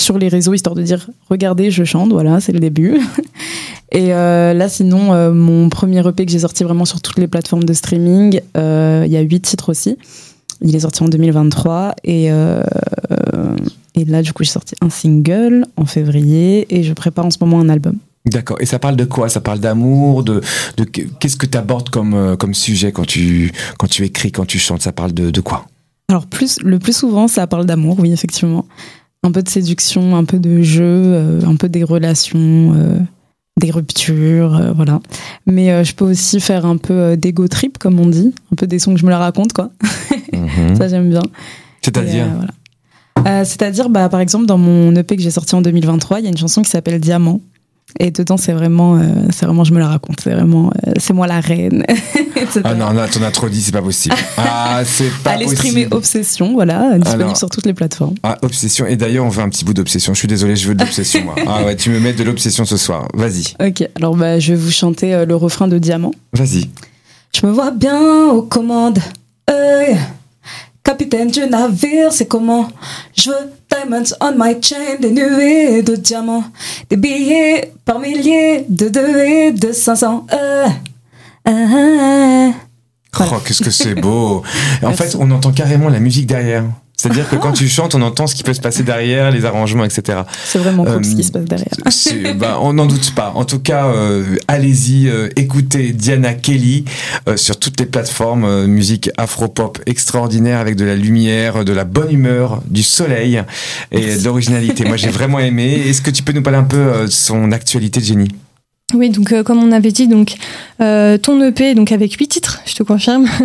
sur les réseaux, histoire de dire regardez, je chante, voilà, c'est le début. Et euh, là, sinon, euh, mon premier EP que j'ai sorti vraiment sur toutes les plateformes de streaming, euh, il y a 8 titres aussi. Il est sorti en 2023 et, et là, du coup, j'ai sorti un single en février et je prépare en ce moment un album. D'accord. Et ça parle de quoi? Ça parle d'amour, de, de qu'est-ce que tu abordes comme, comme sujet quand tu, quand tu écris, quand tu chantes? Ça parle de, de quoi? Alors, plus, le plus souvent, ça parle d'amour, oui, effectivement. Un peu de séduction, un peu de jeu, euh, un peu des relations, euh, des ruptures, euh, voilà. Mais euh, je peux aussi faire un peu euh, d'ego trip, comme on dit, un peu des sons que je me la raconte, quoi. Mhm. Ça, j'aime bien. C'est-à-dire euh, voilà. Euh, C'est-à-dire, bah, par exemple, dans mon EP que j'ai sorti en 2023, il y a une chanson qui s'appelle Diamant. Et dedans, c'est vraiment, euh, c'est vraiment, je me la raconte. C'est vraiment, euh, c'est moi la reine. Ah non, là, t'en as trop dit, c'est pas possible. Ah, c'est pas Allez possible. streamer Obsession, voilà, disponible Alors- sur toutes les plateformes. Ah, obsession. Et d'ailleurs, on veut un petit bout d'obsession. Je suis désolé, je veux de l'obsession, moi. Ah ouais, tu me mets de l'obsession ce soir. Vas-y, Ok, alors bah, je vais vous chanter euh, le refrain de Diamant. vas-y. Je me vois bien aux commandes. Capitaine du navire, c'est comment? Je veux diamonds on my chain, des nuées de diamants, des billets par milliers, de deux et de 500. Euh, ah, ah, Voilà. Oh, qu'est-ce que c'est beau. En fait, on entend carrément la musique derrière. C'est-à-dire que quand tu chantes, on entend ce qui peut se passer derrière, les arrangements, etc. C'est vraiment cool Euh, ce qui se passe derrière. Bah, on n'en doute pas. En tout cas, euh, allez-y, euh, écoutez Diana Kelly euh, sur toutes les plateformes. euh, musique afro-pop extraordinaire avec de la lumière, de la bonne humeur, du soleil et de l'originalité. Moi, j'ai vraiment aimé. Est-ce que tu peux nous parler un peu euh, de son actualité, Jenny? Oui, donc euh, comme on avait dit, donc euh, ton EP donc avec huit titres, je te confirme.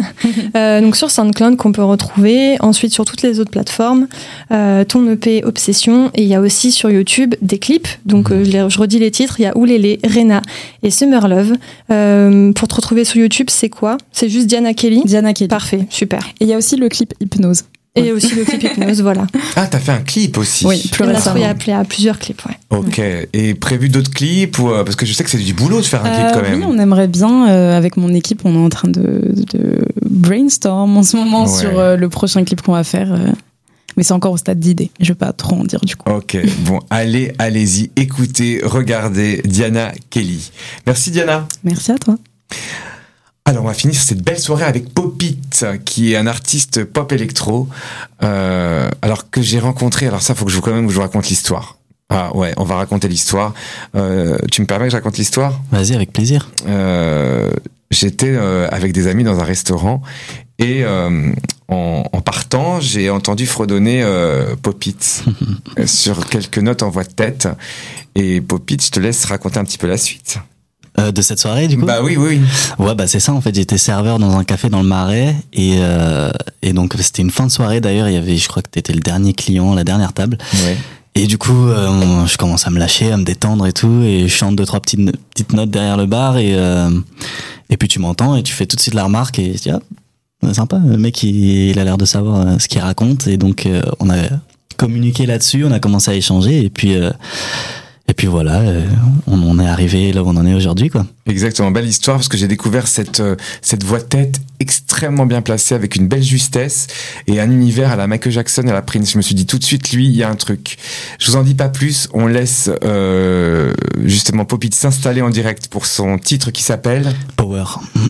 Euh, donc sur SoundCloud qu'on peut retrouver, ensuite sur toutes les autres plateformes, euh, ton EP Obsession et il y a aussi sur YouTube des clips. Donc euh, je, les- je redis les titres, il y a Oulélé, Rena et Summer Love. Euh, pour te retrouver sur YouTube, c'est quoi? C'est juste Diana Kelly? Diana Kelly. Parfait, super. Et il y a aussi le clip Hypnose. Et aussi le clip Hypnose, voilà. Ah, t'as fait un clip aussi. Oui, plus récemment. trouvé appelé à plusieurs clips, ouais. Ok. Et prévu d'autres clips ou euh, parce que je sais que c'est du boulot de faire un clip Euh, quand même. Oui, on aimerait bien, euh, avec mon équipe, on est en train de, de brainstorm en ce moment Ouais. sur euh, le prochain clip qu'on va faire. euh, mais c'est encore au stade d'idée. Je vais pas trop en dire du coup. Ok, bon, allez, allez-y, écoutez, regardez Diana Kelly. Merci Diana. Merci à toi. Alors, on va finir cette belle soirée avec Qui est un artiste pop électro, euh, alors que j'ai rencontré. Alors ça, faut que je vous quand même que je vous raconte l'histoire. Ah ouais, on va raconter l'histoire. Euh, tu me permets que je raconte l'histoire? Vas-y, avec plaisir. Euh, J'étais avec des amis dans un restaurant et euh, en, en partant, j'ai entendu fredonner euh, Popit euh, sur quelques notes en voix de tête. Et Popit, je te laisse raconter un petit peu la suite. Euh, de cette soirée, du coup Bah oui, oui. Ouais, bah c'est ça en fait. J'étais serveur dans un café dans le Marais et euh, et donc c'était une fin de soirée d'ailleurs. Il y avait, je crois que t'étais le dernier client, la dernière table. Ouais. Et du coup, euh, on- je commence à me lâcher, à me détendre et tout, et je chante deux trois petites petites notes derrière le bar et euh, et puis tu m'entends et tu fais tout de suite la remarque et je dis ah c'est sympa, le mec il, il a l'air de savoir euh, ce qu'il raconte et donc euh, on a communiqué là-dessus, on a commencé à échanger et puis euh, et puis voilà, euh, on, on est arrivé là où on en est aujourd'hui quoi. Exactement, belle histoire parce que j'ai découvert cette, euh, cette voix de tête extrêmement bien placée avec une belle justesse et un univers à la Michael Jackson et à la Prince. Je me suis dit tout de suite, lui, il y a un truc. Je vous en dis pas plus, on laisse euh, justement Popit s'installer en direct pour son titre qui s'appelle Power.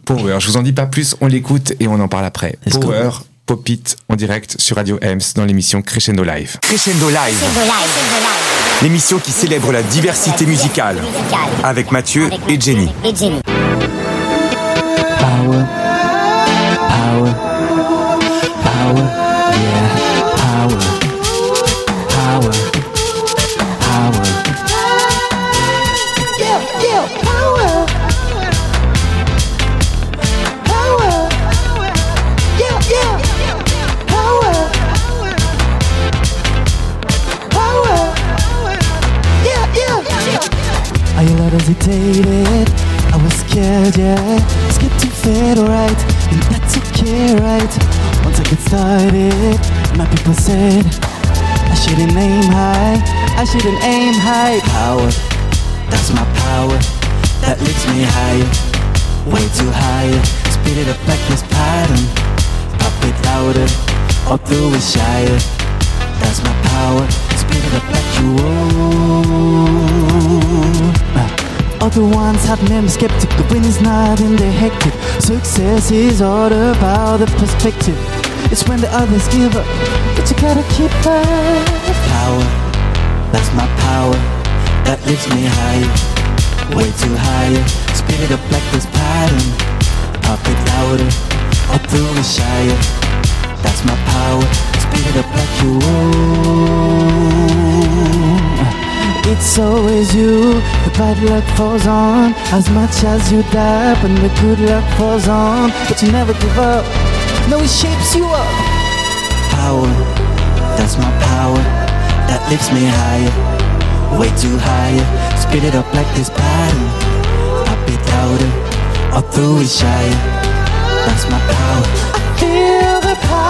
Power. Je vous en dis pas plus, on l'écoute et on en parle après. Power, Popit en direct sur Radio Ems dans l'émission Crescendo Live. Crescendo Live, l'émission qui célèbre la diversité musicale avec Mathieu et Jenny. Hesitated, I was scared, yeah. Scared to fade right, and that's okay, right? Once I get started, my people said I shouldn't aim high, I shouldn't aim high. Power, that's my power, that lifts me higher, way too higher. Speed it up like this pattern, pop it louder, all through it shire. That's my power, speed it up like you own. Other ones have named skeptic, the win is not in the hectic. Success is all about the perspective. It's when the others give up, but you gotta keep up. Power, that's my power, that lifts me higher, way too higher. Speed it up like this pattern, pop it louder, all through the shire. That's my power, speed it up like you own. It's always you. The bad luck falls on as much as you dab, and the good luck falls on, but you never give up. No, it shapes you up. Power, that's my power. That lifts me higher, way too higher. Spit it up like this pattern. Pop it louder, or through it shyer. That's my power. I feel the power.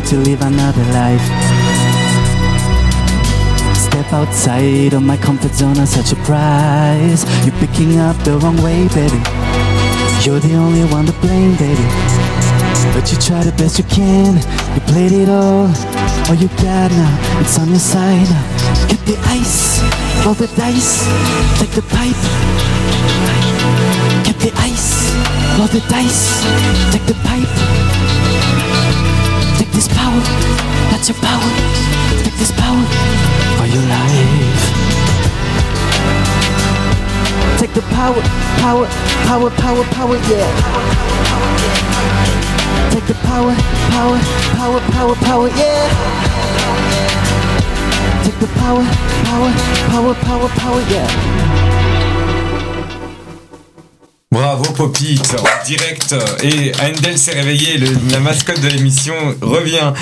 Way to live another life. Step outside of my comfort zone at such a price. You're picking up the wrong way, baby. You're the only one to blame, baby. But you try the best you can. You played it all. All you got now, it's on your side now. Get the ice, roll the dice, take the pipe. Get the ice, roll the dice, take the pipe. Power, that's your power. Take this power for your life. Take the power, power, power, power, power, yeah. Take the power, power, power, power, power, yeah. Take the power, power, power, power, power, yeah. Bravo Popit, direct. Et Handel s'est réveillé, le- la mascotte de l'émission revient.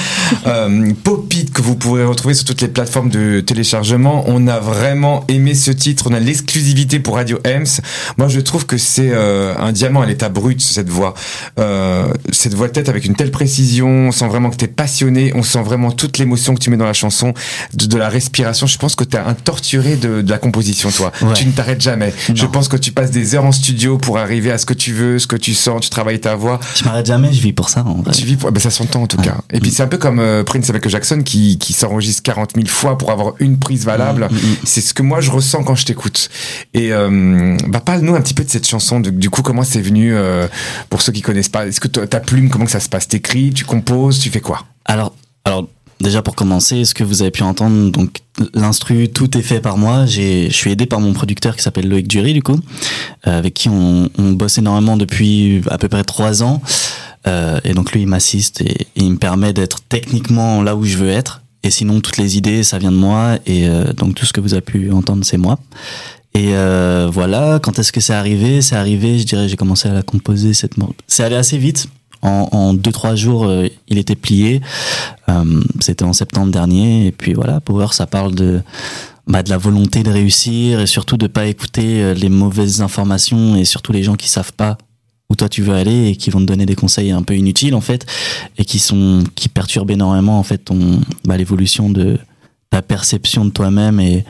Euh, Popit que vous pourrez retrouver sur toutes les plateformes de téléchargement. On a vraiment aimé ce titre, on a l'exclusivité pour Radio Ems. Moi je trouve que c'est euh, un diamant à l'état brut cette voix. Euh, cette voix de tête avec une telle précision, on sent vraiment que tu es passionné, on sent vraiment toute l'émotion que tu mets dans la chanson, de, de la respiration. Je pense que tu as un torturé de, de la composition toi. Ouais. Tu ne t'arrêtes jamais. Je pense que tu passes des heures en studio pour arriver à ce que tu veux, ce que tu sens, tu travailles ta voix. Je m'arrête jamais, je vis pour ça en vrai. Tu vis pour... ben, ça s'entend en tout Ouais. cas. Et puis c'est un peu comme euh, Prince avec Jackson qui, qui s'enregistre 40 000 fois pour avoir une prise valable. Mm, mm, mm. C'est ce que moi je ressens quand je t'écoute. Et euh, bah, parle-nous un petit peu de cette chanson. Du coup, comment c'est venu euh, pour ceux qui connaissent pas Est-ce que ta plume, comment que ça se passe? T'écris, tu composes, tu fais quoi? Alors, alors déjà pour commencer, ce que vous avez pu entendre, donc l'instru, tout est fait par moi. J'ai, je suis aidé par mon producteur qui s'appelle Loïc Dury du coup, euh, avec qui on, on bosse énormément depuis à peu près trois ans. Euh, et donc lui, il m'assiste et, il me permet d'être techniquement là où je veux être. Et sinon, toutes les idées, ça vient de moi. Et euh, donc tout ce que vous avez pu entendre, c'est moi. Et euh, voilà, quand est-ce que c'est arrivé? C'est arrivé, je dirais, j'ai commencé à la composer cette C'est allé assez vite. En, en deux trois jours, euh, il était plié. Euh, C'était en septembre dernier. Et puis voilà, Power, ça parle de bah, de la volonté de réussir et surtout de pas écouter euh, les mauvaises informations et surtout les gens qui savent pas où toi tu veux aller et qui vont te donner des conseils un peu inutiles en fait et qui sont qui perturbent énormément en fait ton bah, l'évolution de ta perception de toi-même et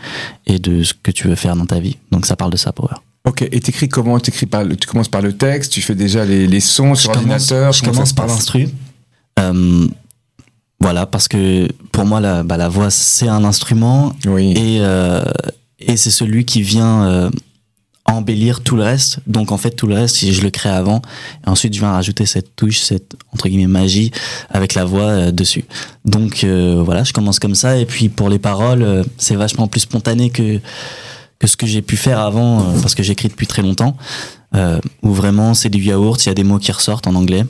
et de ce que tu veux faire dans ta vie. Donc ça parle de ça, Power. Ok, et t'écris comment? T'écris par le- Tu commences par le texte, tu fais déjà les, les sons sur je commence, ordinateur je commence par l'instru. Euh, voilà, parce que pour moi, la, bah, la voix, c'est un instrument Oui. et, euh, et c'est celui qui vient euh, embellir tout le reste. Donc en fait, tout le reste, si je le crée avant, et ensuite je viens rajouter cette touche, cette entre guillemets magie avec la voix euh, dessus. Donc euh, voilà, je commence comme ça. Et puis pour les paroles, euh, c'est vachement plus spontané que que ce que j'ai pu faire avant, euh, parce que j'écris depuis très longtemps, euh, où vraiment c'est du yaourt, il y a des mots qui ressortent en anglais,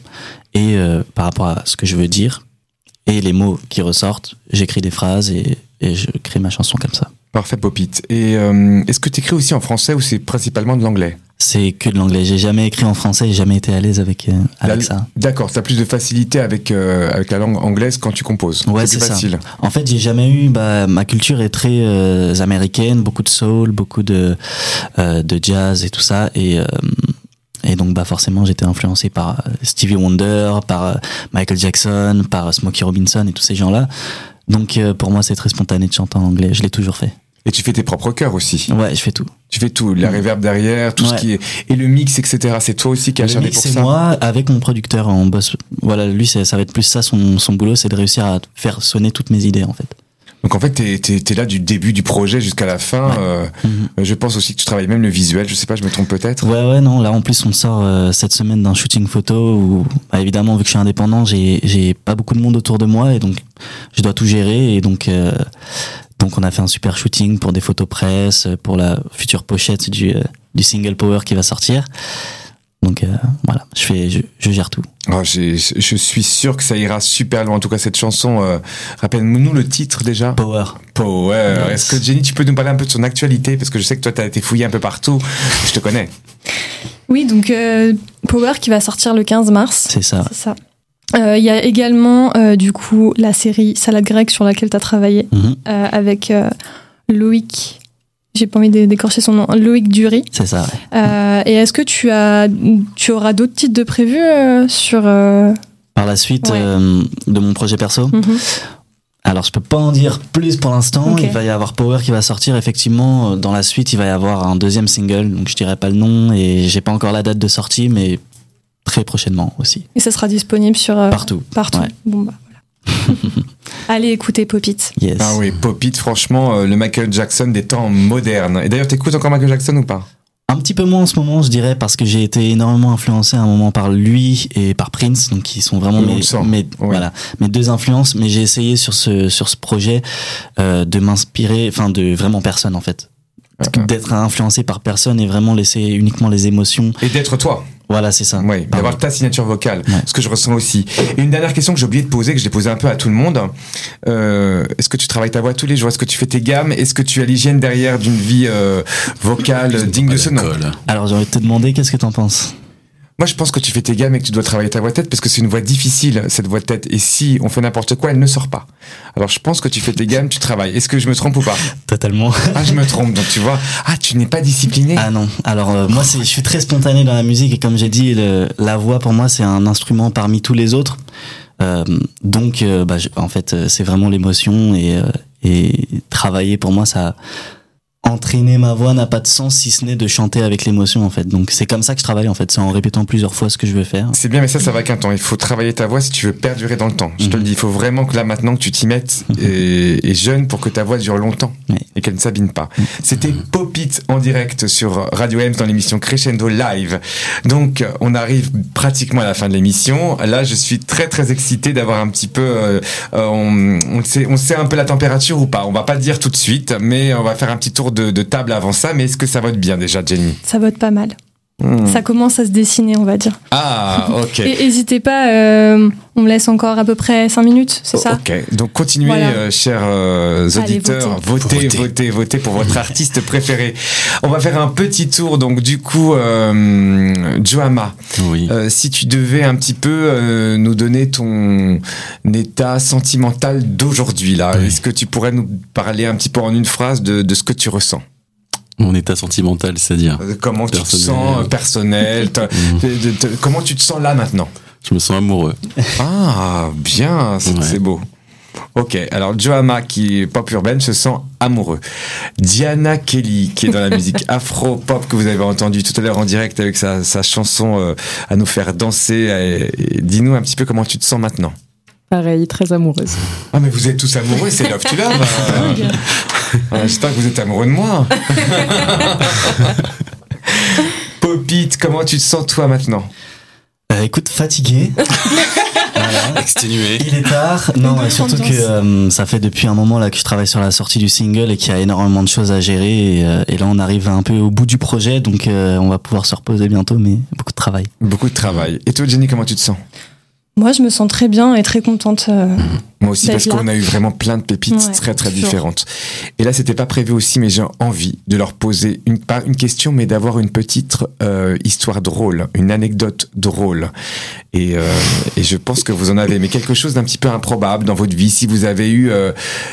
et euh, par rapport à ce que je veux dire, et les mots qui ressortent, j'écris des phrases et, et je crée ma chanson comme ça. Parfait, Popit. Et euh, est-ce que t'écris aussi en français ou c'est principalement de l'anglais? C'est que de l'anglais. J'ai jamais écrit en français, j'ai jamais été à l'aise avec, euh, avec La- ça. D'accord, t'as plus de facilité avec, euh, avec la langue anglaise quand tu composes. Ouais, c'est ça. facile. En fait, j'ai jamais eu. Bah, ma culture est très euh, américaine, beaucoup de soul, beaucoup de euh, de jazz et tout ça, et euh, et donc bah forcément j'étais influencé par Stevie Wonder, par Michael Jackson, par Smokey Robinson et tous ces gens-là. Donc euh, pour moi c'est très spontané de chanter en anglais. Je l'ai toujours fait. Et tu fais tes propres chœurs aussi. Ouais, je fais tout. Tu fais tout, la reverb derrière, tout Ouais. ce qui est et le mix, etc. C'est toi aussi qui as chargé pour c'est ça. moi avec mon producteur en boss. Voilà, lui, c'est- ça va être plus ça son, son boulot, c'est de réussir à faire sonner toutes mes idées en fait. Donc en fait, t'es t'es- t'es là du début du projet jusqu'à la fin. euh, Mhm. Je pense aussi que tu travailles même le visuel. Je sais pas, je me trompe peut-être. Ouais, ouais, non. Là, en plus, on sort euh, cette semaine d'un shooting photo où, bah, évidemment, vu que je suis indépendant, j'ai j'ai pas beaucoup de monde autour de moi et donc je dois tout gérer. Et donc, euh, donc on a fait un super shooting pour des photos presse, pour la future pochette du, euh, du single Power qui va sortir. Donc euh, voilà, je fais, je, je gère tout. Oh, je suis sûr que ça ira super loin. En tout cas, cette chanson, euh, rappelle-nous le titre déjà. Power. Power. Yes. Est-ce que Jenny, tu peux nous parler un peu de son actualité? Parce que je sais que toi, t'as été fouillé un peu partout. Je te connais. Oui, donc euh, Power qui va sortir le 15 mars. C'est ça. C'est ça. Euh, Il y a également euh, du coup la série Salade grecque sur laquelle tu as travaillé Mhm. euh, avec Loïc. J'ai pas envie d'é- d'écorcher son nom. Loïc Dury. C'est ça. ouais. Et est-ce que tu as, tu auras d'autres titres de prévus sur Par la suite Ouais. de mon projet perso. mhm. Alors, je peux pas en dire plus pour l'instant. Il va y avoir Power qui va sortir. Effectivement, dans la suite, il va y avoir un deuxième single. Donc, je dirais pas le nom et j'ai pas encore la date de sortie, mais très prochainement aussi. Et ça sera disponible sur euh, Partout. Partout. Ouais. Bon bah voilà. Allez écouter Popit. Yes. Ah oui, Pop It, franchement, euh, le Michael Jackson des temps modernes. Et d'ailleurs, t'écoutes encore Michael Jackson ou pas? Un petit peu moins en ce moment, je dirais, parce que j'ai été énormément influencé à un moment par lui et par Prince, donc qui sont vraiment voilà, mes deux influences. Mais j'ai essayé sur ce, sur ce projet euh, de m'inspirer, enfin de vraiment personne en fait. D'être influencé par personne et vraiment laisser uniquement les émotions. Et d'être toi. Voilà, c'est ça. Oui, d'avoir ta signature vocale, ce que je ressens aussi. Et une dernière question que j'ai oublié de poser, que j'ai posée un peu à tout le monde. Euh, Est-ce que tu travailles ta voix tous les jours? Est-ce que tu fais tes gammes? Est-ce que tu as l'hygiène derrière d'une vie euh, vocale digne de ce nom? Alors j'ai envie de te demander, qu'est-ce que t'en penses? Moi, je pense que tu fais tes gammes et que tu dois travailler ta voix de tête parce que c'est une voix difficile, cette voix de tête. Et si on fait n'importe quoi, elle ne sort pas. Alors, je pense que tu fais tes gammes, tu travailles. Est-ce que je me trompe ou pas? Totalement. Ah, je me trompe. Donc, tu vois, ah, tu n'es pas discipliné. Ah non. Alors euh, moi, je suis très spontané dans la musique et comme j'ai dit, le- la voix pour moi c'est un instrument parmi tous les autres. Euh, donc, euh, bah, je- en fait, euh, c'est vraiment l'émotion et, euh, et travailler pour moi, ça entraîner ma voix n'a pas de sens si ce n'est de chanter avec l'émotion en fait. Donc c'est comme ça que je travaille en fait, c'est en répétant plusieurs fois ce que je veux faire. C'est bien, mais ça, ça va qu'un temps. Il faut travailler ta voix si tu veux perdurer dans le temps. Je te le dis, il faut vraiment que là, maintenant, que tu t'y mettes et, et jeune pour que ta voix dure longtemps et qu'elle ne s'abîme pas. C'était Popit en direct sur Radio M dans l'émission Crescendo Live. Donc, on arrive pratiquement à la fin de l'émission. Là, je suis très, très excité d'avoir un petit peu, euh, euh, on, on sait, on sait un peu la température ou pas. On va pas le dire tout de suite, mais on va faire un petit tour de, de table avant ça. Mais est-ce que ça vote bien déjà, Jenny? Ça vote pas mal. Hmm. Ça commence à se dessiner, on va dire. Ah, ok. Et n'hésitez pas, euh, on me laisse encore à peu près 5 minutes, c'est ça? Ok, donc continuez, Voilà. euh, chers euh, Allez, auditeurs, votez, votez, votez, pour votre artiste préféré. On va faire un petit tour, donc du coup, euh, Joama, euh, si tu devais un petit peu euh, nous donner ton état sentimental d'aujourd'hui, là, est-ce que tu pourrais nous parler un petit peu en une phrase de, de ce que tu ressens? Mon état sentimental, c'est-à-dire Euh, Comment tu te Personnel. sens, euh, personnel, de- comment tu te sens là maintenant? Je me sens amoureux. Ah, bien, c'est beau. Ok, alors Joama, qui est pop urbaine, se sent amoureux. Diana Kelly, qui est dans la musique afro-pop que vous avez entendu tout à l'heure en direct avec sa, sa chanson euh, à nous faire danser. Dis-nous un petit peu comment tu te sens maintenant. Pareil, très amoureuse. Ah, mais vous êtes tous amoureux, c'est Love to Love. Ah, J'espère que vous êtes amoureux de moi. Popit, comment tu te sens toi maintenant? Euh, écoute, fatigué. Exténué. Il est tard. Non, et surtout que euh, ça fait depuis un moment là que je travaille sur la sortie du single et qu'il y a énormément de choses à gérer. Et, euh, et là, on arrive un peu au bout du projet, donc euh, on va pouvoir se reposer bientôt, mais beaucoup de travail. Beaucoup de travail. Et toi, Jenny, comment tu te sens? Moi, je me sens très bien et très contente. euh, Moi aussi, parce qu'on a eu vraiment plein de pépites Ouais, très très différentes. Et là, c'était pas prévu aussi, mais j'ai envie de leur poser une pas une question, mais d'avoir une petite euh, histoire drôle, une anecdote drôle. Et, euh, et je pense que vous en avez, mais quelque chose d'un petit peu improbable dans votre vie. Si vous avez eu, euh,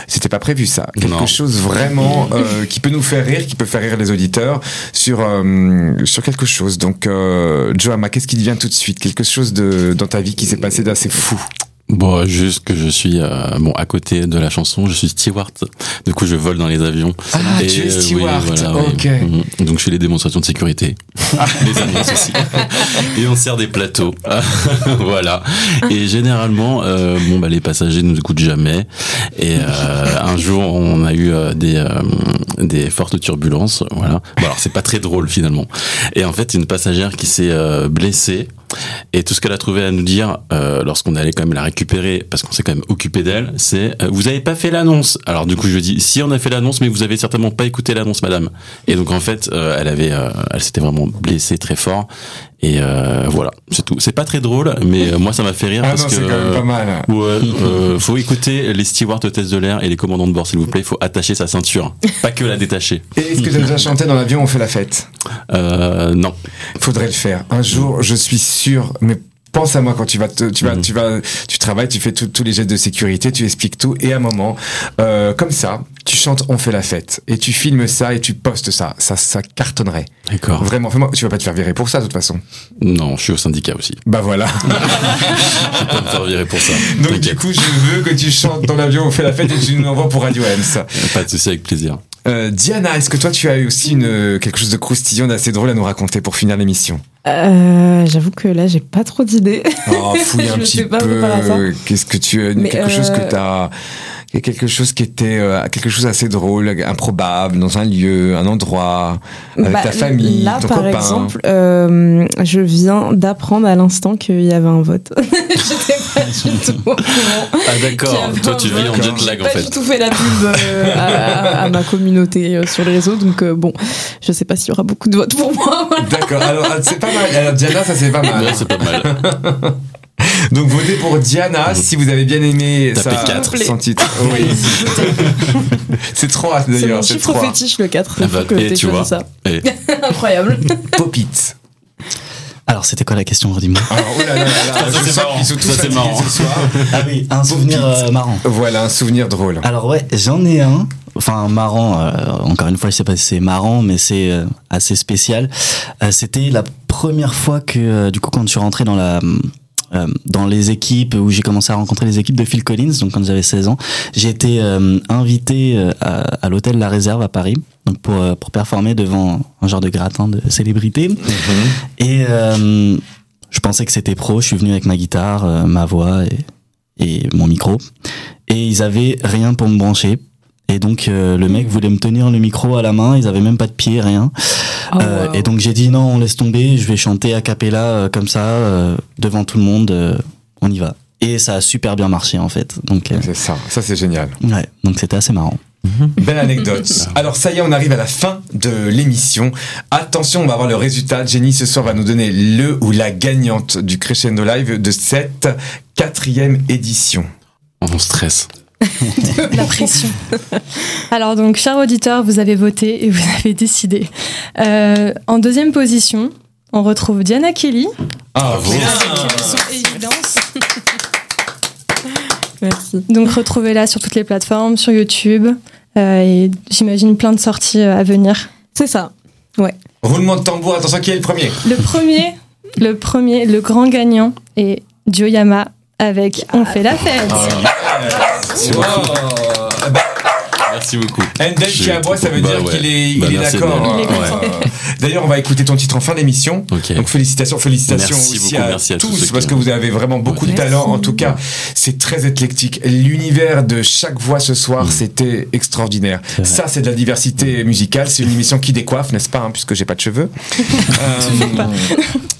c'était pas prévu ça, quelque Non. chose vraiment euh, qui peut nous faire rire, qui peut faire rire les auditeurs sur euh, sur quelque chose. Donc, euh, Joama, qu'est-ce qui te vient tout de suite? Quelque chose de dans ta vie qui s'est passé d'assez fou Bon, juste que je suis euh, bon à côté de la chanson, je suis steward. Du coup, je vole dans les avions. Ah, tu es euh, oui, steward. voilà, oui. ok. Mhm. Donc, je fais les démonstrations de sécurité, les annonces aussi, et on sert des plateaux. voilà. Et généralement, euh, bon bah les passagers ne nous écoutent jamais. Et un jour, on a eu des des fortes turbulences. Voilà. Bon, alors c'est pas très drôle finalement. Et en fait, une passagère qui s'est blessée. Et tout ce qu'elle a trouvé à nous dire euh, lorsqu'on allait quand même la récupérer, parce qu'on s'est quand même occupé d'elle, c'est euh, vous avez pas fait l'annonce. Alors du coup je lui dis si on a fait l'annonce, mais vous avez certainement pas écouté l'annonce, madame. Et donc en fait euh, elle avait, euh, elle s'était vraiment blessée très fort. Et euh, voilà, c'est tout. C'est pas très drôle, mais euh, moi ça m'a fait rire Ah parce non, que c'est quand même pas mal. Ouais, euh, faut écouter les stewards hôtesses de l'air et les commandants de bord s'il vous plaît. Il faut attacher sa ceinture, pas que la détacher. Et est-ce que tu as déjà chanté dans l'avion On fait la fête? Euh, non. Faudrait le faire. Un jour, je suis sûr, mais pense à moi quand tu vas, te- tu vas, tu vas, tu travailles, tu fais tous les gestes de sécurité, tu expliques tout, et à un moment, euh, comme ça, tu chantes On fait la fête, et tu filmes ça et tu postes ça, ça, ça cartonnerait. D'accord. Vraiment, fais-moi, tu vas pas te faire virer pour ça de toute façon. Non, je suis au syndicat aussi. Bah voilà. Je vais pas me faire virer pour ça. Donc du coup, je veux que tu chantes dans l'avion On fait la fête et tu nous l'envoies pour Radio Ems. Pas de souci, avec plaisir. Euh, Diana, est-ce que toi tu as eu aussi une, quelque chose de croustillant, d'assez drôle à nous raconter pour finir l'émission Euh, J'avoue que là, j'ai pas trop d'idées. Oh, fouille un petit peu. Qu'est-ce que tu as quelque chose que quelque chose qui était euh, quelque chose d'assez drôle, improbable dans un lieu, un endroit avec Bah, ta famille, Là, ton par copain. exemple, euh, je viens d'apprendre à l'instant qu'il y avait un vote. J'étais pas du tout au courant. Ah d'accord, toi tu vis en jet lag en J'ai pas fait. du tout fait la pub euh, à, ma communauté euh, sur les réseaux, donc euh, bon, je sais pas s'il y aura beaucoup de votes pour moi. voilà. D'accord. Alors c'est pas mal. Alors Diana, ça c'est pas mal. Ouais, c'est pas mal. Donc votez pour Diana si vous avez bien aimé Tapez sa- quatre. son titre. Oui. c'est trop hâte C'est mon d'ailleurs. C'est chiffre trop hâte. fétiche, le 4. Ah bah, que et tu vois. ça. Et Incroyable. Popit. Alors, c'était quoi la question, redis-moi Alors, oh là là là là, Ça, c'est marrant. sont tous Ça, marrant. ce soir. Ah oui, un souvenir euh, marrant. Voilà un souvenir drôle. Alors ouais, j'en ai un. Enfin marrant. euh, encore une fois, je sais pas si c'est marrant, mais c'est euh, assez spécial. Euh, C'était la première fois que, euh, du coup, quand je suis rentré dans la euh, dans les équipes où j'ai commencé à rencontrer les équipes de Phil Collins, donc quand j'avais 16 ans, j'ai été euh, invité euh, à, à l'hôtel La Réserve à Paris, donc pour pour performer devant un genre de gratin de célébrité. Et euh, je pensais que c'était pro. Je suis venu avec ma guitare, ma voix et, et mon micro. Et ils avaient rien pour me brancher. Et donc le mec voulait me tenir le micro à la main. Ils avaient même pas de pied, rien. Oh, Euh, Et donc j'ai dit non, on laisse tomber. Je vais chanter a cappella euh, comme ça euh, devant tout le monde. euh, on y va. Et ça a super bien marché en fait. Donc euh, C'est ça. Ça c'est génial. ouais, donc c'était assez marrant. Belle anecdote. Alors ça y est, on arrive à la fin de l'émission. Attention, on va voir le résultat. Jenny ce soir va nous donner le ou la gagnante du Crescendo Live de cette quatrième édition. on stresse. La pression. Alors donc, chers auditeurs, vous avez voté et vous avez décidé. Euh, en deuxième position, on retrouve Diana Kelly. Ah, évidence. Merci. Donc retrouvez-la sur toutes les plateformes, sur YouTube. euh, et j'imagine plein de sorties euh, à venir. C'est ça. Roulement de tambour, attention, qui est le premier? Le premier, le premier, le grand gagnant est Joyama avec On fait la fête. Wow. Merci beaucoup. Endel qui aboie, ça veut Bah dire ouais. qu'il est, Bah il est d'accord. Hein. D'ailleurs, on va écouter ton titre en fin d'émission. Donc félicitations, félicitations Merci aussi beaucoup, à merci à tous tous parce que vous avez vraiment beaucoup de Merci. talent. En tout cas, c'est très éclectique. L'univers de chaque voix ce soir, c'était extraordinaire. Mm. C'est vrai. Ça, c'est de la diversité musicale. C'est une émission qui décoiffe, n'est-ce pas, hein, puisque j'ai pas de cheveux. Euh,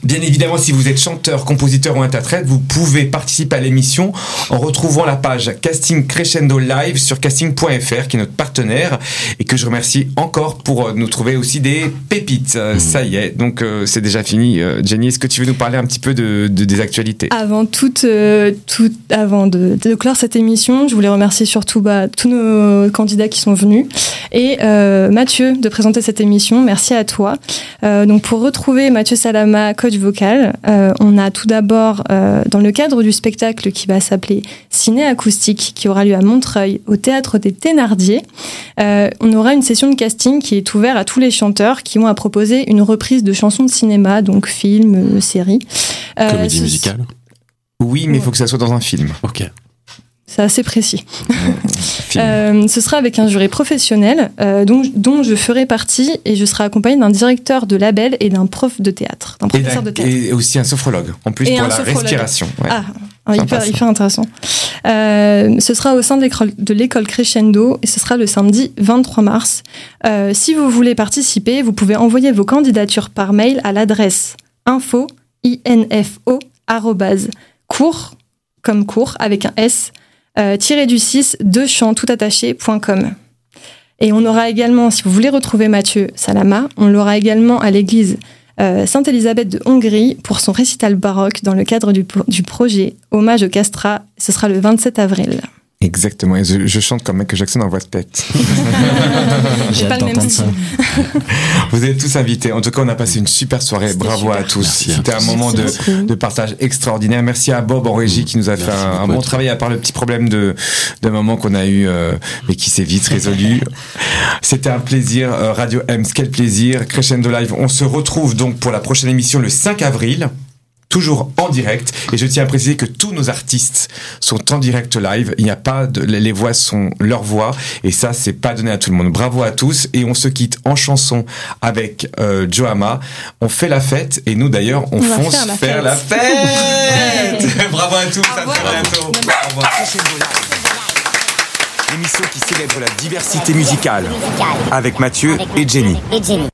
Bien évidemment, si vous êtes chanteur, compositeur ou interprète, vous pouvez participer à l'émission en retrouvant la page Casting Crescendo Live sur casting.fr, qui est notre partenaire, et que je remercie encore pour euh, nous trouver aussi des pépites. Euh, Ça y est, donc euh, c'est déjà fini. Jenny, est-ce que tu veux nous parler un petit peu de, de- des actualités? Avant toute, euh, tout, avant de, de clore cette émission, je voulais remercier surtout bah, tous nos candidats qui sont venus et euh, Mathieu de présenter cette émission. Merci à toi. Donc pour retrouver Mathieu Salama, coach vocal, on a tout d'abord dans le cadre du spectacle qui va s'appeler Ciné acoustique, qui aura lieu à Montreuil au théâtre des Thénardier. Euh, on aura une session de casting qui est ouverte à tous les chanteurs qui ont à proposer une reprise de chansons de cinéma, donc films, euh, séries. Euh, Comédie musicale. Oui, mais il faut que ça soit dans un film. Ok. C'est assez précis. Euh, ce sera avec un jury professionnel euh, dont, dont je ferai partie et je serai accompagnée d'un directeur de label et d'un prof de théâtre, d'un Et, professeur de théâtre. et aussi un sophrologue. En plus Et pour la sophrologue. respiration. ouais. Ah, hyper, ça. hyper intéressant. Euh, ce sera au sein de l'école- Crescendo et ce sera le samedi 23 mars. Si vous voulez participer, vous pouvez envoyer vos candidatures par mail à l'adresse info, info, cours, comme cours, avec un S, tiré du 6, de chant tout attaché.com. Et on aura également, si vous voulez retrouver Mathieu Salama, on l'aura également à l'église euh, Sainte-Élisabeth de Hongrie pour son récital baroque dans le cadre du, du projet Hommage au Castra. Ce sera le 27 avril. Exactement. Et je, je chante comme Michael Jackson en voix de tête. J'ai hâte le même d'entendre ça. Vous êtes tous invités. En tout cas, on a passé une super soirée. Bravo à tous. C'était un moment de, partage extraordinaire. Merci à Bob en régie qui nous a fait un, bon travail à part le petit problème de, de moment qu'on a eu, euh, mais qui s'est vite résolu. C'était un plaisir. euh, Radio Ems, quel plaisir. Crescendo Live. On se retrouve donc pour la prochaine émission le 5 avril. Toujours en direct. Et je tiens à préciser que tous nos artistes sont en direct live. Il n'y a pas de, les voix sont leurs voix. Et ça, c'est pas donné à tout le monde. Bravo à tous. Et on se quitte en chanson avec euh, Joama. On fait la fête. Et nous, d'ailleurs, on, fonce faire la faire fête. la fête. Bravo à tous. à revoir. très bientôt. Au revoir. L'émission qui célèbre la diversité musicale avec Mathieu et Jenny. Et Jenny.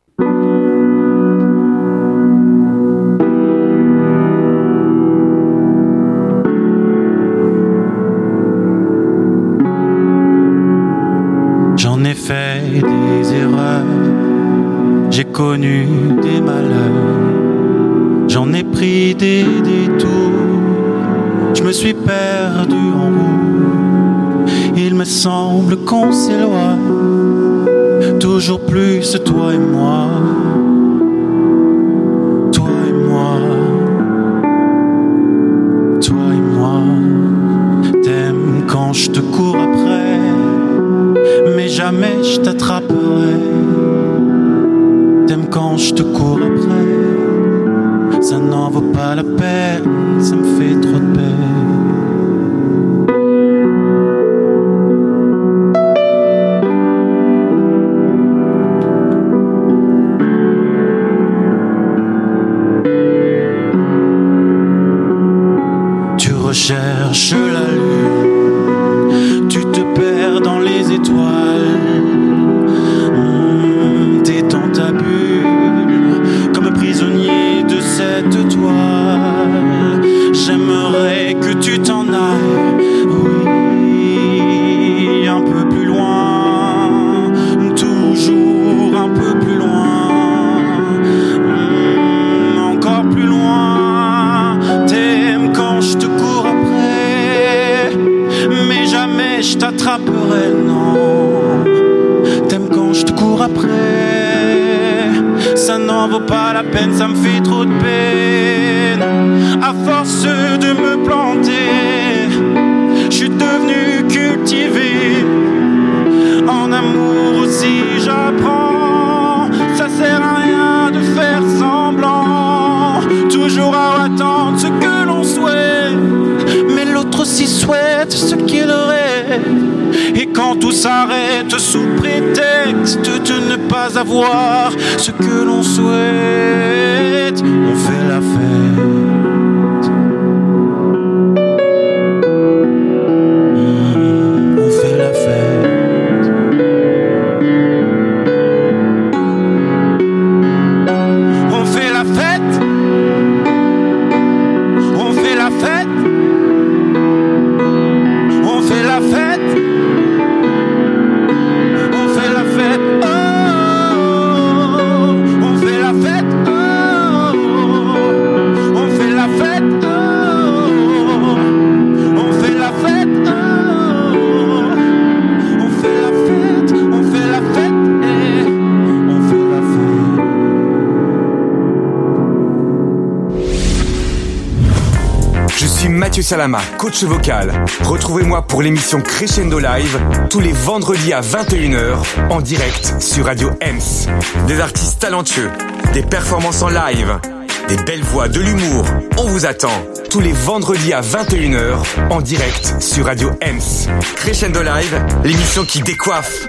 J'ai connu des malheurs, j'en ai pris des détours, je me suis perdu en route. Il me semble qu'on s'éloigne, toujours plus toi et moi, toi et moi, toi et moi. T'aimes quand je te cours après mais jamais je t'attraperai. T'aimes quand je te cours après, ça n'en vaut pas la peine, ça me fait trop de peine. T'attraperai, non. T'aimes quand je te cours après, ça n'en vaut pas la peine, ça me fait trop de peine. S'arrête sous prétexte de ne pas avoir ce que l'on souhaite, on fait la fête. Salama, coach vocal. Retrouvez-moi pour l'émission Crescendo Live tous les vendredis à 21h en direct sur Radio Ems. Des artistes talentueux, des performances en live, des belles voix, de l'humour. On vous attend. tous les vendredis à 21h en direct sur Radio Ems. Crescendo Live, l'émission qui décoiffe.